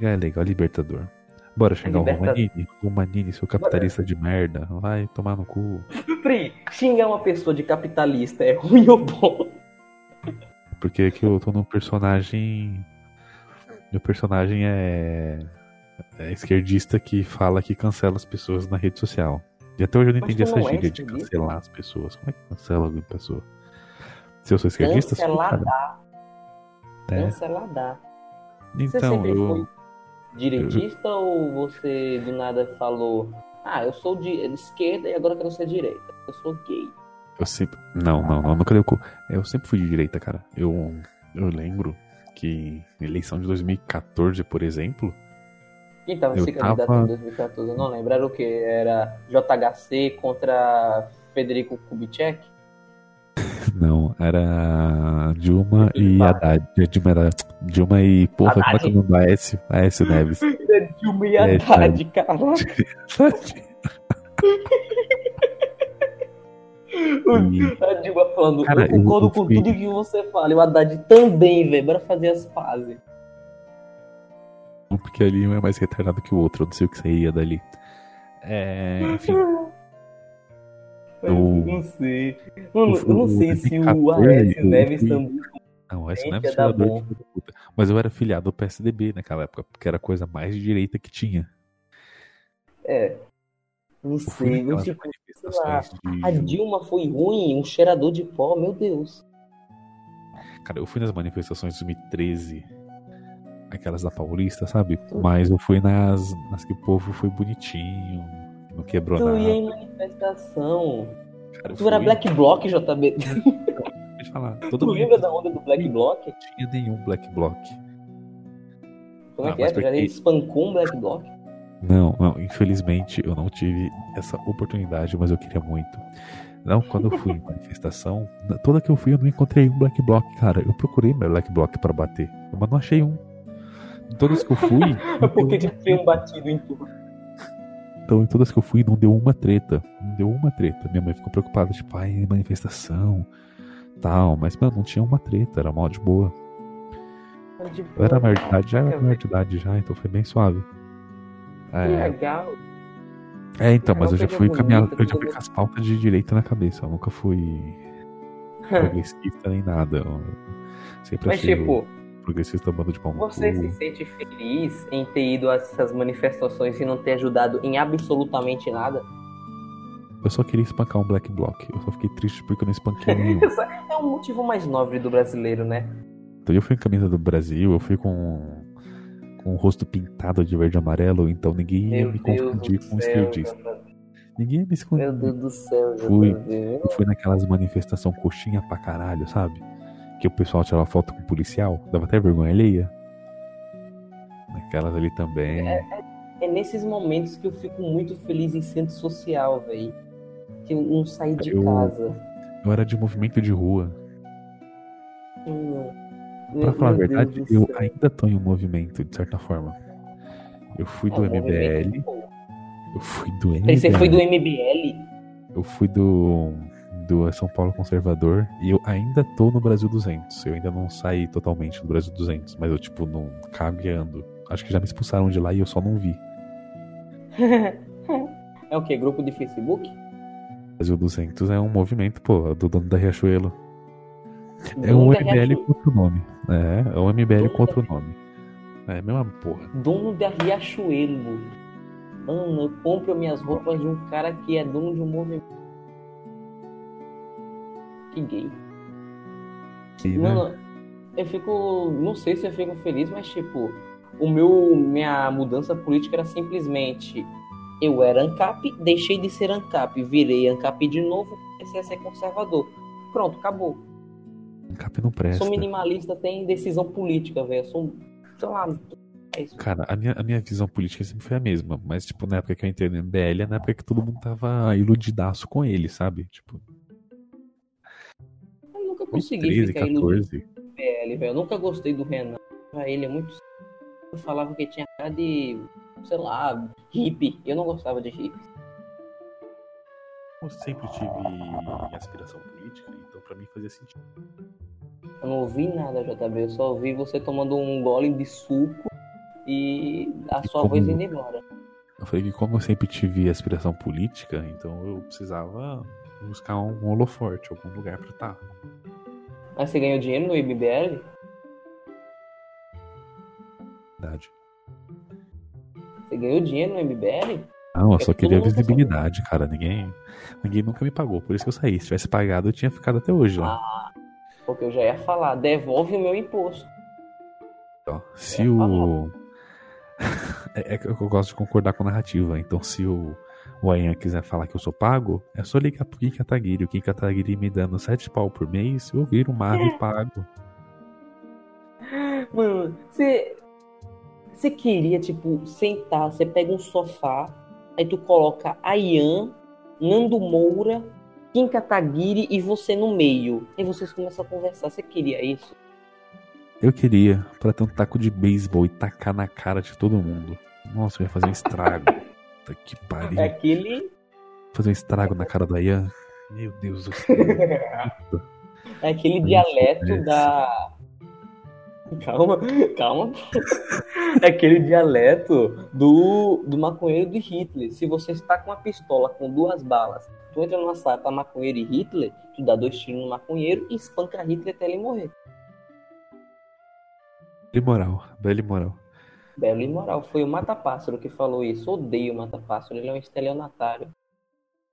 Speaker 3: É legal, libertador. Bora xingar o
Speaker 4: Libertador.
Speaker 3: Romanini. Romanini, seu capitalista de merda. Vai tomar no cu.
Speaker 4: Pri, xingar uma pessoa de capitalista é ruim ou bom?
Speaker 3: Porque aqui eu tô num personagem. Meu personagem é. É esquerdista que fala que cancela as pessoas na rede social. E até hoje eu não entendi essa
Speaker 4: não é
Speaker 3: gíria de
Speaker 4: esquerdista?
Speaker 3: cancelar as pessoas. Como é que cancela alguma pessoa? Se eu sou esquerdista, sou, cara.
Speaker 4: Canceladar.
Speaker 3: É.
Speaker 4: Canceladar. Você
Speaker 3: Então,
Speaker 4: sempre
Speaker 3: eu.
Speaker 4: foi direitista ou você do nada falou, ah, eu sou de esquerda e agora quero ser direita? Eu sou gay.
Speaker 3: Eu sempre. Não, não, não, nunca deu. Eu sempre fui de direita, cara. Eu, eu lembro que na eleição de 2014, por exemplo,
Speaker 4: Quem tava
Speaker 3: Eu
Speaker 4: se candidato
Speaker 3: tava-
Speaker 4: em 2014? Eu não lembro. Era o quê? Era JHC contra Federico Kubitschek?
Speaker 3: não, era Dilma e. Haddad. Dilma era. Dilma e. Porra, como é que é o nome Aécio? Aécio Neves.
Speaker 4: Era Dilma e
Speaker 3: É,
Speaker 4: Haddad, caraca.
Speaker 3: E-
Speaker 4: A Dilma falando,
Speaker 3: Cara,
Speaker 4: eu concordo
Speaker 3: eu- eu
Speaker 4: com tudo que você fala. E o Haddad também, velho. Bora fazer as
Speaker 3: porque ali um é mais retardado que o outro. Eu não sei o que saía dali. É, enfim,
Speaker 4: Eu
Speaker 3: Eu-
Speaker 4: não sei.
Speaker 3: Eu
Speaker 4: eu não sei se o
Speaker 3: 14,
Speaker 4: Aécio Neves também.
Speaker 3: não, não de filho da puta. Mas eu era filiado ao PSDB naquela época, porque era a coisa mais de direita que tinha.
Speaker 4: É. Não sei. Eu,
Speaker 3: naquelas
Speaker 4: tipo,
Speaker 3: manifestações de.
Speaker 4: a Dilma foi ruim, um cheirador de pó, meu Deus.
Speaker 3: Cara, eu fui nas manifestações de 2013, aquelas da Paulista, sabe? Mas eu fui nas, nas que o povo foi bonitinho, não quebrou
Speaker 4: Tu
Speaker 3: nada.
Speaker 4: ia em manifestação.
Speaker 3: Cara,
Speaker 4: Tu era
Speaker 3: fui-
Speaker 4: Black Bloc, JB.
Speaker 3: Deixa eu falar.
Speaker 4: Tu
Speaker 3: Todo mundo
Speaker 4: lembra da onda do Black Bloc?
Speaker 3: não tinha nenhum black block.
Speaker 4: Como é
Speaker 3: Ah,
Speaker 4: que é? Tu já
Speaker 3: porque-
Speaker 4: espancou um Black Bloc?
Speaker 3: Não, não, infelizmente eu não tive essa oportunidade, mas eu queria muito. Não, quando eu fui em manifestação, toda que eu fui eu não encontrei um black block, cara. Eu procurei meu black block pra bater, mas não achei um. Em todas que eu fui,
Speaker 4: Porque tinha um batido em tudo.
Speaker 3: Então, em todas que eu fui, não deu uma treta. Não deu uma treta. Minha mãe ficou preocupada, tipo, ai, manifestação, tal. Mas, mano, não tinha uma treta, era mal de boa. Eu era maior de idade, já era maior de idade já, então foi bem suave.
Speaker 4: Que
Speaker 3: É,
Speaker 4: legal.
Speaker 3: é então, mas eu já fui caminhar, eu já fui com as pautas de direita na cabeça. Eu nunca fui progressista nem nada. Eu sempre
Speaker 4: Mas,
Speaker 3: achei
Speaker 4: tipo,
Speaker 3: progressista bando de pau
Speaker 4: você se sente feliz em ter ido a essas manifestações e não ter ajudado em absolutamente nada?
Speaker 3: Eu só queria espancar um black block. Eu só fiquei triste porque eu não espanquei nenhum.
Speaker 4: É um motivo mais nobre do brasileiro, né?
Speaker 3: Então eu fui em camisa do Brasil, eu fui com, com o rosto pintado de verde e amarelo, então ninguém ia me
Speaker 4: Deus
Speaker 3: confundir com um esquerdista. Ninguém ia me esconder.
Speaker 4: Meu Deus do céu,
Speaker 3: Fui.
Speaker 4: JB.
Speaker 3: Eu fui naquelas manifestação coxinha pra caralho, sabe? Que o pessoal tirava foto com o policial, dava até vergonha alheia. Aquelas ali também.
Speaker 4: É, é, é nesses momentos que eu fico muito feliz em centro social, velho. Que eu não saí de
Speaker 3: Eu-
Speaker 4: casa.
Speaker 3: Eu era de movimento de rua.
Speaker 4: Hum,
Speaker 3: Pra falar a verdade,
Speaker 4: Deus
Speaker 3: eu ainda tô em um movimento, de certa forma. Eu fui do
Speaker 4: É,
Speaker 3: MBL,
Speaker 4: pô.
Speaker 3: eu fui do
Speaker 4: Peraí, Você foi do
Speaker 3: MBL,
Speaker 4: MBL?
Speaker 3: eu fui do, do São Paulo Conservador e eu ainda tô no Brasil 200. Eu ainda não saí totalmente do Brasil 200, mas eu, tipo, não cago e ando. Acho que já me expulsaram de lá e eu só não vi.
Speaker 4: É o quê? Grupo de Facebook?
Speaker 3: Brasil 200 é um movimento, pô, do dono da Riachuelo. É um MBL
Speaker 4: Riachuelo.
Speaker 3: com outro nome. É, é um MBL com outro nome. É a mesma porra.
Speaker 4: Dono da Riachuelo. Mano, eu compro minhas roupas de um cara que é dono de um movimento. Que gay.
Speaker 3: E, né?
Speaker 4: Mano, eu fico. Não sei se eu fico feliz, mas tipo, o meu. Minha mudança política era simplesmente. Eu era ANCAP, deixei de ser ANCAP, virei ANCAP de novo, comecei a ser conservador. Pronto, acabou.
Speaker 3: Cap não presta.
Speaker 4: Sou minimalista, tem decisão política, velho. Sou. Sei lá. É.
Speaker 3: Cara, a minha, a minha visão política sempre foi a mesma, mas, tipo, na época que eu entrei no MBL, é na época que todo mundo tava iludidaço com ele, sabe? Tipo,
Speaker 4: Consegui
Speaker 3: 2013,
Speaker 4: ficar iludido
Speaker 3: 14.
Speaker 4: com o PL, velho. Eu nunca gostei do Renan. Ele é muito. Eu falava que tinha cara de. Sei lá, hippie. Eu não gostava de hippie.
Speaker 3: Eu sempre tive aspiração política, então pra mim fazia sentido.
Speaker 4: Eu não ouvi nada, JB. Eu só ouvi você tomando um gole de suco e a
Speaker 3: E
Speaker 4: sua
Speaker 3: como-
Speaker 4: voz indo embora.
Speaker 3: Eu falei que como eu sempre tive aspiração política, então eu precisava buscar um holoforte, algum lugar pra estar.
Speaker 4: Mas você ganhou dinheiro no IBBL?
Speaker 3: Verdade.
Speaker 4: Você ganhou dinheiro no MBL?
Speaker 3: Não, eu
Speaker 4: É
Speaker 3: só
Speaker 4: que
Speaker 3: queria
Speaker 4: tá
Speaker 3: visibilidade, cara. Ninguém, ninguém nunca me pagou, por isso que eu saí. Se tivesse pagado, eu tinha ficado até hoje lá.
Speaker 4: Ah, porque eu já ia falar, devolve o meu imposto.
Speaker 3: Ó, se o. é, é que eu gosto de concordar com a narrativa. Então, se o, o Ayan quiser falar que eu sou pago, é só ligar pro Kim Kataguiri. O Kim Kataguiri me dando 7 pau por mês, eu viro um Marvel e pago.
Speaker 4: Mano, você. Você queria, tipo, sentar, você pega um sofá, aí tu coloca a Ian, Nando Moura, Kim Kataguiri e você no meio. Aí vocês começam a conversar. Você queria isso?
Speaker 3: Eu queria pra ter um taco de beisebol e tacar na cara de todo mundo. Nossa, eu ia fazer um estrago. Puta que pariu.
Speaker 4: É aquele.
Speaker 3: Fazer um estrago na cara da Ian. Meu Deus do céu.
Speaker 4: É aquele dialeto da. Calma, calma. É aquele dialeto do, do maconheiro de Hitler. Se você está com uma pistola com duas balas, tu entra numa sala pra maconheiro e Hitler, tu dá dois tiros no maconheiro e espanca Hitler até ele morrer.
Speaker 3: Bela moral, bela moral.
Speaker 4: Belo e moral. Foi o Mata Pássaro que falou isso. Odeio o Mata Pássaro. Ele é um estelionatário.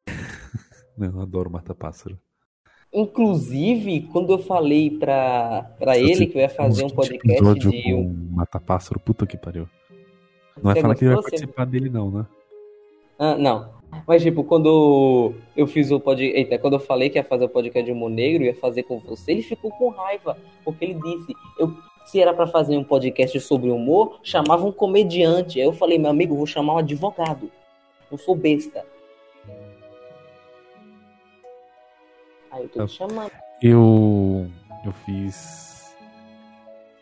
Speaker 3: Não, eu adoro mata-pássaro.
Speaker 4: Inclusive, quando eu falei pra, pra ele que eu ia fazer um podcast de um.
Speaker 3: com mata-pássaro, puta que pariu. Não vai
Speaker 4: Você
Speaker 3: falar que ele vai?
Speaker 4: Você-
Speaker 3: participar dele, não, né?
Speaker 4: Ah, não. Mas, tipo, quando eu fiz o podcast. Eita, quando eu falei que ia fazer o podcast de Humor Negro, ia fazer com você, ele ficou com raiva. Porque ele disse: eu, se era pra fazer um podcast sobre humor, chamava um comediante. Aí eu falei: meu amigo, vou chamar um advogado. Eu sou besta. Aí eu tô te chamando.
Speaker 3: Eu. Eu fiz.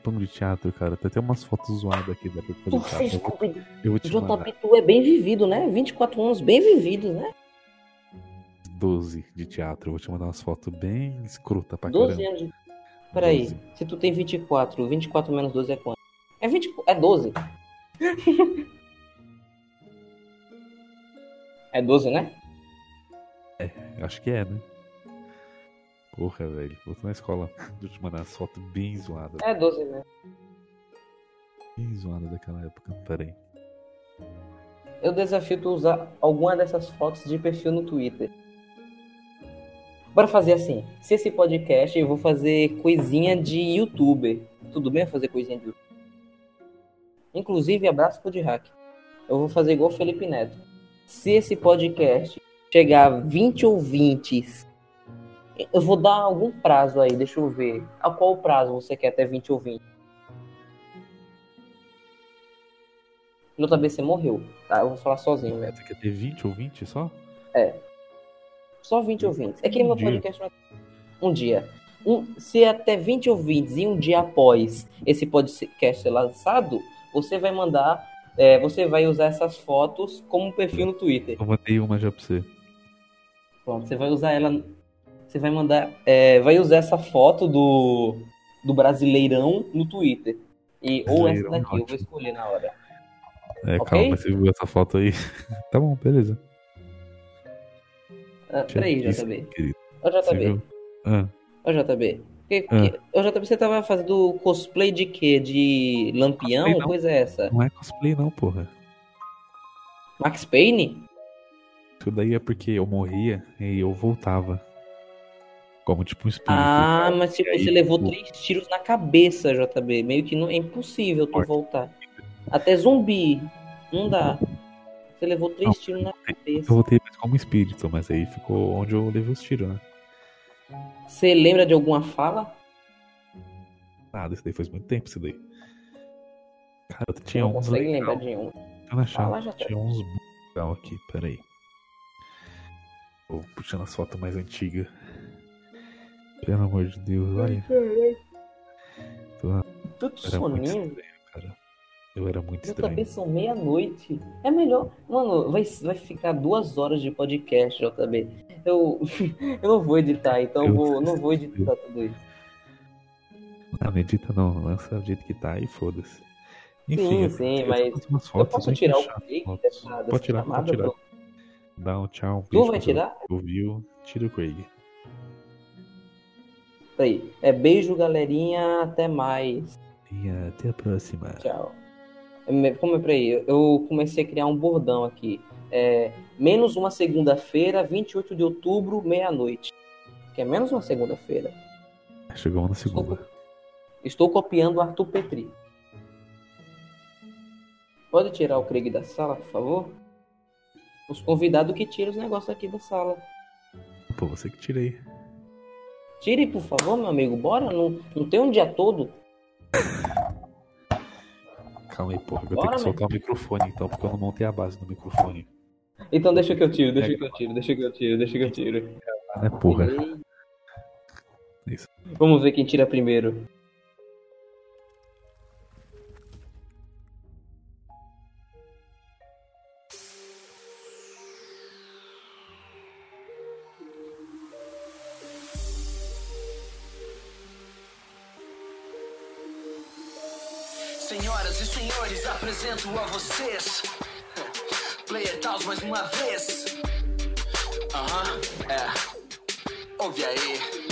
Speaker 3: Pano de teatro, cara. Tem até umas fotos zoadas aqui da época de teatro.
Speaker 4: Scooby-Doo.
Speaker 3: Eu vou te
Speaker 4: JP, tu é bem vivido, né? 24 anos bem vividos, né?
Speaker 3: 12 de teatro. Eu vou te mandar umas fotos bem escrota pra
Speaker 4: 12
Speaker 3: caramba.
Speaker 4: anos de. Peraí,
Speaker 3: 12.
Speaker 4: se tu tem 24, 24 menos 12 é quanto? É 20, é 12. é 12, né?
Speaker 3: Eu Acho que é, né? Porra, velho. Vou na escola. Vou te mandar as fotos bem zoadas.
Speaker 4: É 12, né?
Speaker 3: Bem zoadas daquela época. Pera aí.
Speaker 4: Eu desafio tu usar alguma dessas fotos de perfil no Twitter. Bora fazer assim. Se esse podcast eu vou fazer coisinha de youtuber. Tudo bem eu fazer coisinha de youtuber? Inclusive, abraço pro de hack. Eu vou fazer igual o Felipe Neto. Se esse podcast chegar a 20 ouvintes, eu vou dar algum prazo aí, deixa eu ver. A qual prazo você quer até 20 ouvintes? Você morreu. Tá? Eu vou falar sozinho mesmo.
Speaker 3: Você quer ter 20 ou 20 só?
Speaker 4: É. Só 20 ouvintes. É que
Speaker 3: Um
Speaker 4: meu
Speaker 3: dia.
Speaker 4: podcast não é... Um dia. Um, se até 20 ouvintes e um dia após esse podcast ser lançado, você vai mandar. é, você vai usar essas fotos como perfil no Twitter.
Speaker 3: Eu mandei uma já pra você.
Speaker 4: Pronto, você vai usar ela. Você vai mandar. é, vai usar essa foto do, do Brasileirão no Twitter. E, ou essa daqui, eu vou
Speaker 3: ótimo.
Speaker 4: escolher na hora.
Speaker 3: É,
Speaker 4: Ok?
Speaker 3: calma, você viu essa foto aí? tá bom, beleza.
Speaker 4: Ah, peraí, JB. Ô, JB.
Speaker 3: Ah,
Speaker 4: Ô, JB. Que,
Speaker 3: Ah.
Speaker 4: que, ô, JB, você tava fazendo cosplay de quê? De Lampião?
Speaker 3: Cosplay.
Speaker 4: Coisa é essa?
Speaker 3: não é cosplay não, porra.
Speaker 4: Max Payne?
Speaker 3: Isso daí é porque eu morria e eu voltava. Como tipo um espírito.
Speaker 4: Ah, mas tipo,
Speaker 3: aí,
Speaker 4: você levou
Speaker 3: tipo-
Speaker 4: três tiros na cabeça, JB. Meio que não, é impossível tu
Speaker 3: Forte.
Speaker 4: voltar. Até zumbi. Não dá. Você levou três
Speaker 3: Não,
Speaker 4: tiros na
Speaker 3: Eu
Speaker 4: cabeça.
Speaker 3: voltei mais como espírito, mas aí ficou onde eu levei os tiros, né?
Speaker 4: Você lembra de alguma fala?
Speaker 3: Nada, isso daí faz muito tempo, isso daí. Cara, tinha
Speaker 4: não
Speaker 3: uns
Speaker 4: consegue
Speaker 3: legal.
Speaker 4: lembrar de um.
Speaker 3: Eu.
Speaker 4: Fala, já tá.
Speaker 3: Tinha uns legal aqui, peraí. Tô puxando as fotos mais antigas. Pelo amor de Deus, olha. Tô- muito
Speaker 4: soninho.
Speaker 3: estranho, cara. Eu era muito
Speaker 4: Eu
Speaker 3: estranho.
Speaker 4: também são meia-noite. É melhor. Mano, vai, vai ficar duas horas de podcast, JB. Eu, eu não vou editar, então eu vou, não vou editar tudo isso.
Speaker 3: Não, não edita não, lança do jeito que tá e foda-se. Enfim,
Speaker 4: Sim, sim,
Speaker 3: eu
Speaker 4: mas
Speaker 3: umas
Speaker 4: Eu
Speaker 3: fotos,
Speaker 4: posso tirar o Craig
Speaker 3: fotos.
Speaker 4: dessa, dessa
Speaker 3: Pode tirar, pode tirar.
Speaker 4: Bruno?
Speaker 3: Dá um tchau, um
Speaker 4: Tu vai tirar?
Speaker 3: Ouviu, tira o Craig.
Speaker 4: Aí. É beijo, galerinha. Até mais.
Speaker 3: E até a próxima.
Speaker 4: Tchau. Como é pra aí? Eu- comecei a criar um bordão aqui. É, menos uma segunda-feira, 28 de outubro, meia-noite. Que é menos uma segunda-feira.
Speaker 3: Chegou na segunda.
Speaker 4: Estou copiando o Arthur Petri. Pode tirar o Craig da sala, por favor? Os convidados que tiram os negócios aqui da sala.
Speaker 3: Pô, você que tirei.
Speaker 4: Tire, por favor, meu amigo. Bora, não, não tem um dia todo.
Speaker 3: Calma aí, porra. Eu
Speaker 4: Bora,
Speaker 3: tenho que soltar o microfone então, porque eu não montei a base do microfone.
Speaker 4: Então deixa que eu tiro, deixa que eu tiro, deixa que eu tiro, deixa que eu tiro.
Speaker 3: Né, porra? Isso.
Speaker 4: Vamos ver quem tira primeiro.
Speaker 5: Uma vez. Aham, é. Ouve aí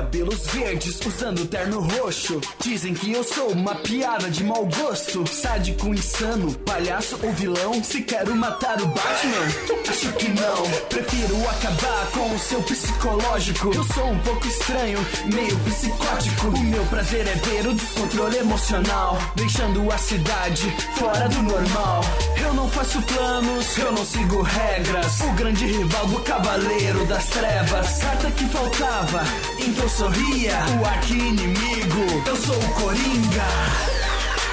Speaker 5: cabelos verdes, usando terno roxo. Dizem que eu sou uma piada de mau gosto. Sádico, insano, palhaço ou vilão. Se quero matar o Batman, acho que não. Prefiro acabar com o seu psicológico. Eu sou um pouco estranho, meio psicótico. O meu prazer é ver o descontrole emocional, deixando a cidade fora do normal. Eu não faço planos, eu não sigo regras. O grande rival do cavaleiro das trevas. Carta que faltava, então sorria. O arqui-inimigo, eu sou o Coringa.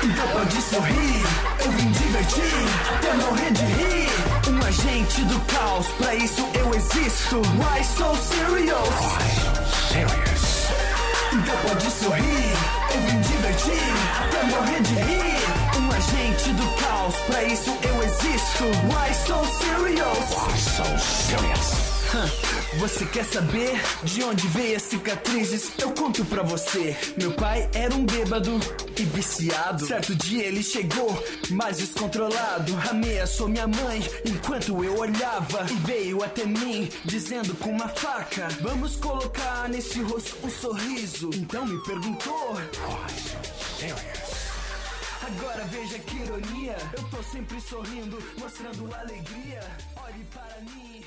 Speaker 5: Então pode sorrir, eu vim divertir, até morrer de rir. Um agente do caos, pra isso eu existo. Why so serious? Então pode sorrir, eu vim divertir, até morrer de rir. Um agente do caos, pra isso eu existo. Why so serious? Why so serious? Você quer saber de onde veio as cicatrizes? Eu conto pra você. Meu pai era um bêbado e viciado. Certo dia ele chegou, mais descontrolado. Ameaçou minha mãe enquanto eu olhava. E veio até mim, dizendo com uma faca: Vamos colocar nesse rosto um sorriso. Então me perguntou. Agora veja que ironia. Eu tô sempre sorrindo, mostrando alegria. Olhe para mim.